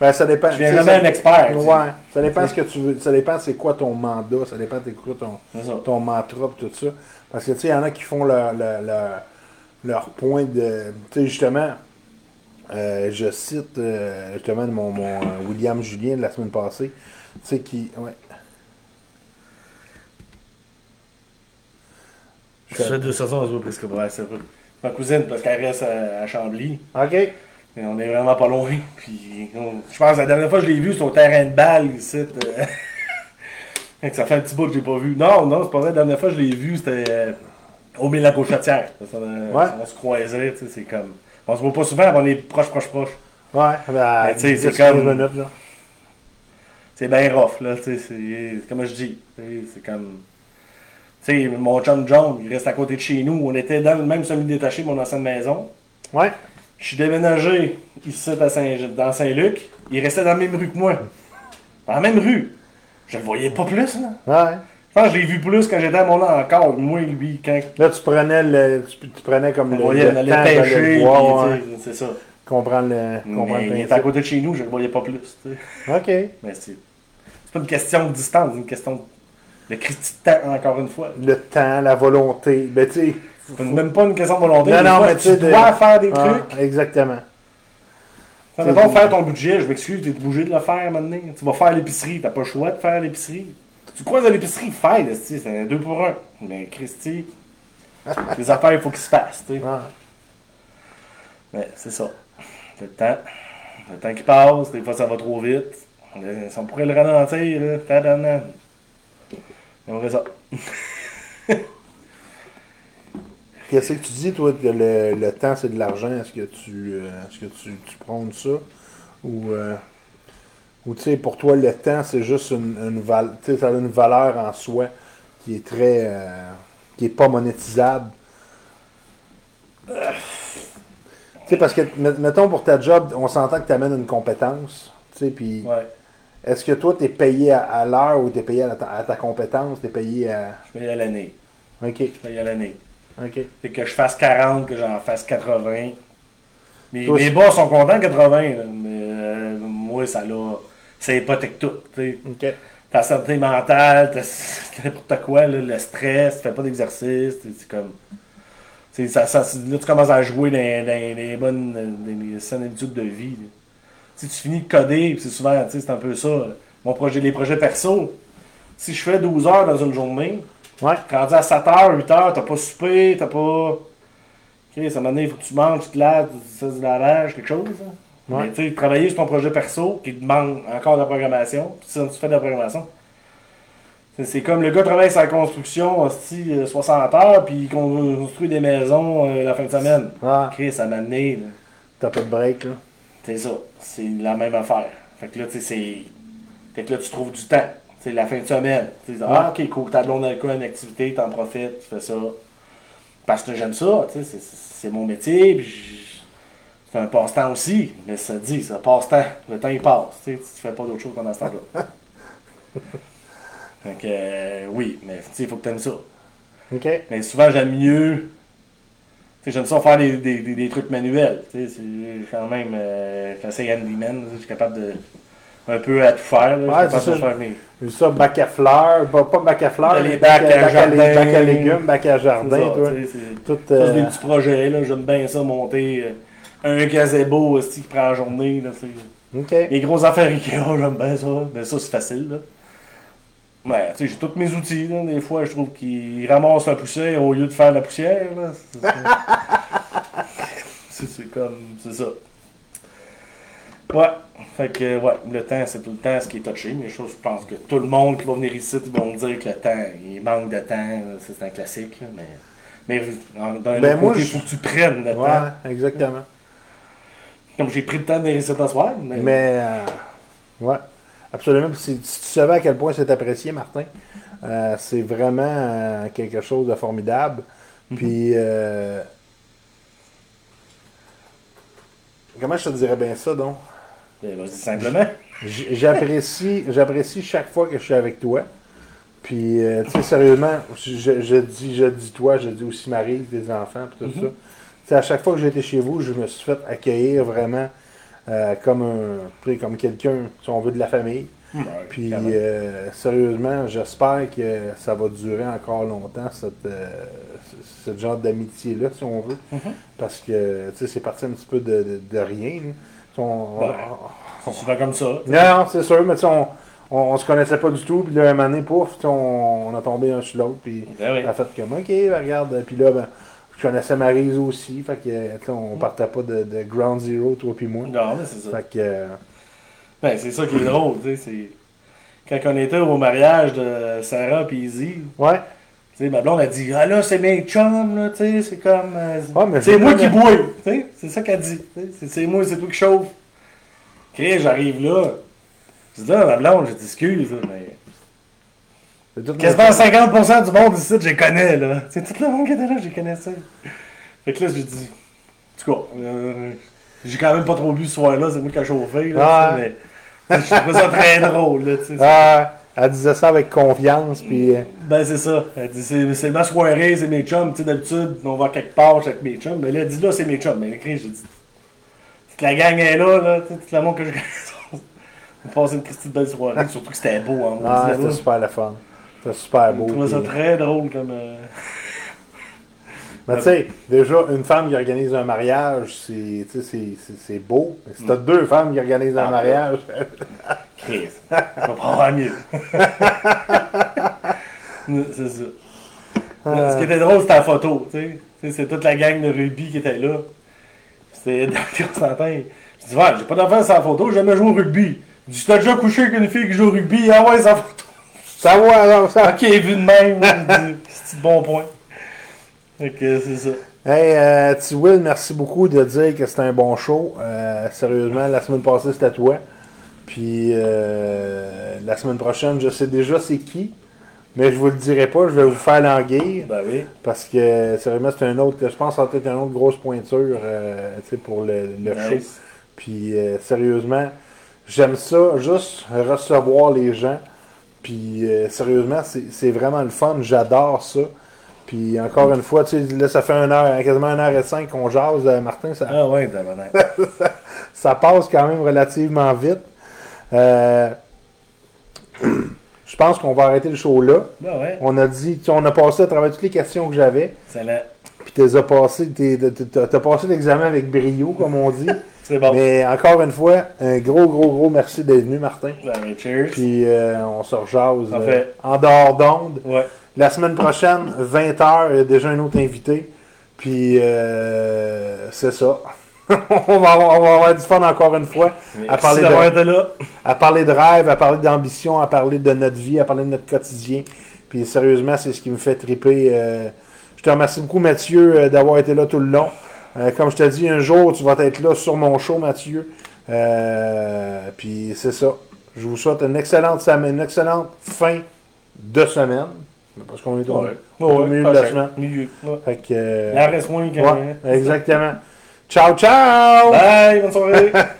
Ben, ça dépend. Je viens jamais un expert. Ouais. Ça dépend ce que tu veux. Ça dépend c'est quoi ton mandat. Ça dépend c'est quoi ton, ton mantra tout ça. Parce que tu sais, il y en a qui font leur, leur, leur, leur point de. Tu sais, justement, euh, je cite euh, justement mon, mon euh, William Julien de la semaine passée. Tu sais, qui. Ouais. Je fais deux saisons, je presque ouais, c'est vrai. Ma cousine, parce qu'elle reste à, à Chambly. OK. Et on est vraiment pas loin. Puis, on- je pense que la dernière fois que je l'ai vu, c'est au terrain de balle ici. euh. Que ça fait un petit bout que je l'ai pas vu. Non, non, c'est pas vrai. La dernière fois que je l'ai vu, c'était euh, au milieu de la gauchetière. Euh, Ouais. On se croisait, tu sais, c'est comme. On se voit pas souvent, mais on est proche, proche, proche. Ouais. Ben, Ben, tu sais, c'est 10, comme- 15 minutes, là. C'est bien rough, là, tu sais, c'est comme je dis, c'est comme... Tu sais, mon chum John, il reste à côté de chez nous, on était dans le même semi-détaché de mon ancienne maison. Ouais. Je suis déménagé ici à Saint dans Saint-Luc, il restait dans la même rue que moi. Dans la même rue. Je le voyais pas plus, là. Ouais. Je pense que je l'ai vu plus quand j'étais à mon encore, moi, lui, quand Là, tu prenais le. Tu, tu prenais comme on le. voyait, le allait temps pêcher, le voir, ouais. c'est ça. Comprendre le. Comprendre il le était à côté de chez nous, je le voyais pas plus. OK. Mais c'est c'est pas une question de distance, c'est une question de critique de temps, encore une fois. Le temps, la volonté. Ben, tu sais. C'est même pas une question de volonté. Non, non, fois, mais tu tu de- dois faire des Ah, trucs. exactement. Ça faire ton budget, je m'excuse, t'es obligé de le faire maintenant. Tu vas faire l'épicerie, t'as pas le choix de faire l'épicerie. Tu croises à l'épicerie, fais, c'est un deux pour un. Mais Christy, les affaires, il faut qu'ils se fassent, tu sais. Ah. Mais c'est ça. Le temps. Le temps qui passe, des fois ça va trop vite. Euh, Si on pourrait le ralentir, là. J'aimerais ça. Qu'est-ce que tu dis, toi, que le, le temps, c'est de l'argent? Est-ce que tu euh, est-ce que tu, tu prônes ça? Ou, euh, ou tu sais, pour toi, le temps, c'est juste une, une, val- tu sais, ça a une valeur en soi qui est très. euh, qui est pas monétisable. Tu sais, parce que, met- mettons, pour ta job, on s'entend que tu amènes une compétence. Tu sais, puis. Ouais. Est-ce que toi, tu es payé à, à l'heure ou tu es payé à, ta compétence? Tu es payé à. Je paye à l'année. OK. Je paye à l'année. OK. Que je fasse 40, que j'en fasse 80. Mes, Toi, mes boss sont contents 80, là, mais euh, moi, ça l'a. Ça hypothèque tout. tu sais. OK. Ta santé mentale, n'importe quoi, là, le stress, tu fais pas d'exercice, c'est comme. Ça, ça, là, tu commences à jouer dans, dans les bonnes dans les saines habitudes de vie. là. Tu sais, tu finis de coder, c'est souvent, tu sais, c'est un peu ça. Mon projet, les projets perso, si je fais 12 heures dans une journée, Ouais. Rendu à 7h, 8h, t'as pas soupé, t'as pas. Ok, ça m'a donné, il faut que tu manges, tu te laves, tu fais du lavage, quelque chose. hein. Ouais. Mais tu sais, travailler sur ton projet perso qui demande encore de la programmation, puis si tu fais de la programmation. c'est- comme le gars travaille sur la construction, euh, 60 heures, puis il construit des maisons euh, la fin de semaine. Ah, Ok, ça m'a amené, t'as pas de break, là. C'est ça. C'est la même affaire. Fait que là, tu sais, c'est. Fait que là, tu trouves du temps. C'est la fin de semaine. Tu sais, ah, ok, cool, ta blonde a une activité, t'en profites, tu fais ça. Parce que j'aime ça, tu sais, c'est- mon métier, puis c'est un passe-temps aussi. Mais ça te dit, c'est un passe-temps. Le temps, il passe. Tu tu fais pas d'autre chose pendant ce temps-là. fait que, euh, oui, mais tu il faut que t'aimes ça. OK. Mais souvent, j'aime mieux. J'aime ça faire des, des, des, des trucs manuels. C'est quand même. Euh, quand c'est handyman, je suis capable de un peu à tout faire. Là, Ouais, je ça. faire mes- ça, bac à fleurs, pas, pas bac à fleurs, Les bacs à bac à, jardin. bac à légumes, bac à jardin, c'est- Tout, Ça, des euh, petits projets, là. J'aime bien ça, monter euh, un gazebo aussi qui prend la journée. Là. Les grosses affaires Ikea, j'aime bien ça. Mais ça, c'est facile, là. Ouais, tu sais, j'ai tous mes outils, là. Des fois, je trouve qu'ils ramassent la poussière au lieu de faire la poussière. C'est- comme... C'est ça. Ouais. Fait que, ouais, le temps, c'est tout le temps ce qui est touché. Mais je pense- que tout le monde qui va venir ici, ils vont me dire que le temps, il manque de temps. C'est un classique, là. Mais, mais en- d'un Ben, côté, il faut que tu prennes le temps. Ouais, exactement. Comme j'ai pris le temps de venir ici ce soir. Mais, Mais, euh, ouais, absolument. Si, si tu savais à quel point c'est apprécié, Martin, euh, c'est vraiment euh, quelque chose de formidable. Puis, euh, comment je te dirais bien ça, donc? Ben, vas-y, simplement. J'apprécie, j'apprécie chaque fois que je suis avec toi. Puis, euh, tu sais, sérieusement, je, je dis, je dis toi, je dis aussi Marie, des enfants, puis tout ça. Tu sais, à chaque fois que j'étais chez vous, je me suis fait accueillir vraiment euh, comme un, comme quelqu'un, si on veut, de la famille. Puis, euh, sérieusement, j'espère que ça va durer encore longtemps, cette, euh, ce genre d'amitié-là, si on veut. Mhm. Parce que, tu sais, c'est parti un petit peu de, de- de rien. On- on-. C'est souvent comme ça. non, non, c'est sûr, mais tu sais, on, on, on se connaissait pas du tout, puis là, un moment donné, pouf, on, on a tombé un sur l'autre, puis Ben oui. on a fait comme, ok, ben, regarde, puis là, ben, je connaissais Maryse aussi, fait que, on partait pas de, de ground zero, toi puis moi. Non, mais c'est ça. Fait que, euh, Ben, c'est ça qui est drôle, tu sais. Quand on était au mariage de Sarah et Izzy, ouais, tu sais, ma blonde a dit Ah là, c'est mes chums, là, tu sais, c'est comme. euh, Ouais, c'est moi qui bois, tu sais, c'est ça qu'elle dit. C'est moi, c'est toi qui chauffe. Ok, j'arrive là. Je dis là, ma blonde, je t'excuse, mais. Quasiment 50% du monde ici, je les connais, là. C'est tout le monde qui était là, je les connaissais. Fait que là, j'ai dit. En tout cas, euh, j'ai quand même pas trop bu ce soir-là, c'est moi qui ai chauffé, là, sais, mais. Je trouvais ça très drôle, là, tu sais. Ah, elle disait ça avec confiance, puis euh, Ben, c'est ça. Elle dit, c'est, ma soirée, c'est mes chums. Tu sais, d'habitude, on va quelque part avec mes chums. Mais là, elle dit, là, c'est mes chums. Mais écrit, j'ai dit, toute la gang est là, là. Toute la monde que je connais. On a passé une petite belle soirée. Surtout que c'était beau, hein. ah, c'était super le fun. C'était super Je beau. trouvais ça puis- très drôle comme. euh, Mais tu sais, déjà, une femme qui organise un mariage, c'est tu sais, c'est- c'est- c'est beau. Mais si t'as deux femmes qui organisent un Ah, mariage, Chris. Ça va pas avoir mieux. c'est ça. Ce qui était drôle, c'était la photo. Tu sais. Tu sais, c'est toute la gang de rugby qui était là. C'était dans Constantin. Je dis, ouais, j'ai pas d'enfant sans photo, j'ai jamais joué au rugby. Je dis, t'as déjà couché avec une fille qui joue au rugby? Ah ouais, sans photo. Ça va, alors, ça. Ok, vu de même. C'est un bon point. Que c'est ça. Hey, euh, T. Will, merci beaucoup de dire que c'était un bon show. Euh, sérieusement, la semaine passée, c'était toi. Puis euh, la semaine prochaine, je sais déjà c'est qui. Mais je vous le dirai pas, je vais vous faire languir. Ben oui. Parce que sérieusement, c'est un autre, je pense ça va être une autre grosse pointure euh, tu sais, pour le, le show. Puis euh, sérieusement, j'aime ça, juste recevoir les gens. Puis euh, sérieusement, c'est vraiment le fun, j'adore ça. Puis encore une fois, tu sais, là, ça fait une heure, quasiment une heure et cinq qu'on jase, euh, Martin, ça, Ah ouais, t'as ça passe quand même relativement vite. Euh, je pense qu'on va arrêter le show là. Ben ouais. On a dit, tu sais, on a passé à travers toutes les questions que j'avais, puis tu as passé, t'as passé l'examen avec brio, comme on dit. C'est bon. Mais encore une fois, un gros, gros, gros merci d'être venu, Martin. Ben, cheers. Puis euh, on se rejase Parfait. euh, en dehors d'onde. Ouais. La semaine prochaine, 20h, il y a déjà un autre invité. Puis euh, c'est ça. on, va avoir, on va avoir du fun encore une fois. À parler, de, là. à parler de rêve, à parler d'ambition, à parler de notre vie, à parler de notre quotidien. Puis sérieusement, c'est ce qui me fait triper. euh. je te remercie beaucoup, Mathieu, d'avoir été là tout le long. Euh, comme je te dis, un jour, tu vas être là sur mon show, Mathieu. Euh, puis c'est ça. Je vous souhaite une excellente semaine, une excellente fin de semaine. Parce qu'on est au, au milieu de la semaine. Milieu. Ouais. Fait que, euh, Il en reste moins qu'un. ouais, exactement. Ciao, ciao! Bye, bonne soirée.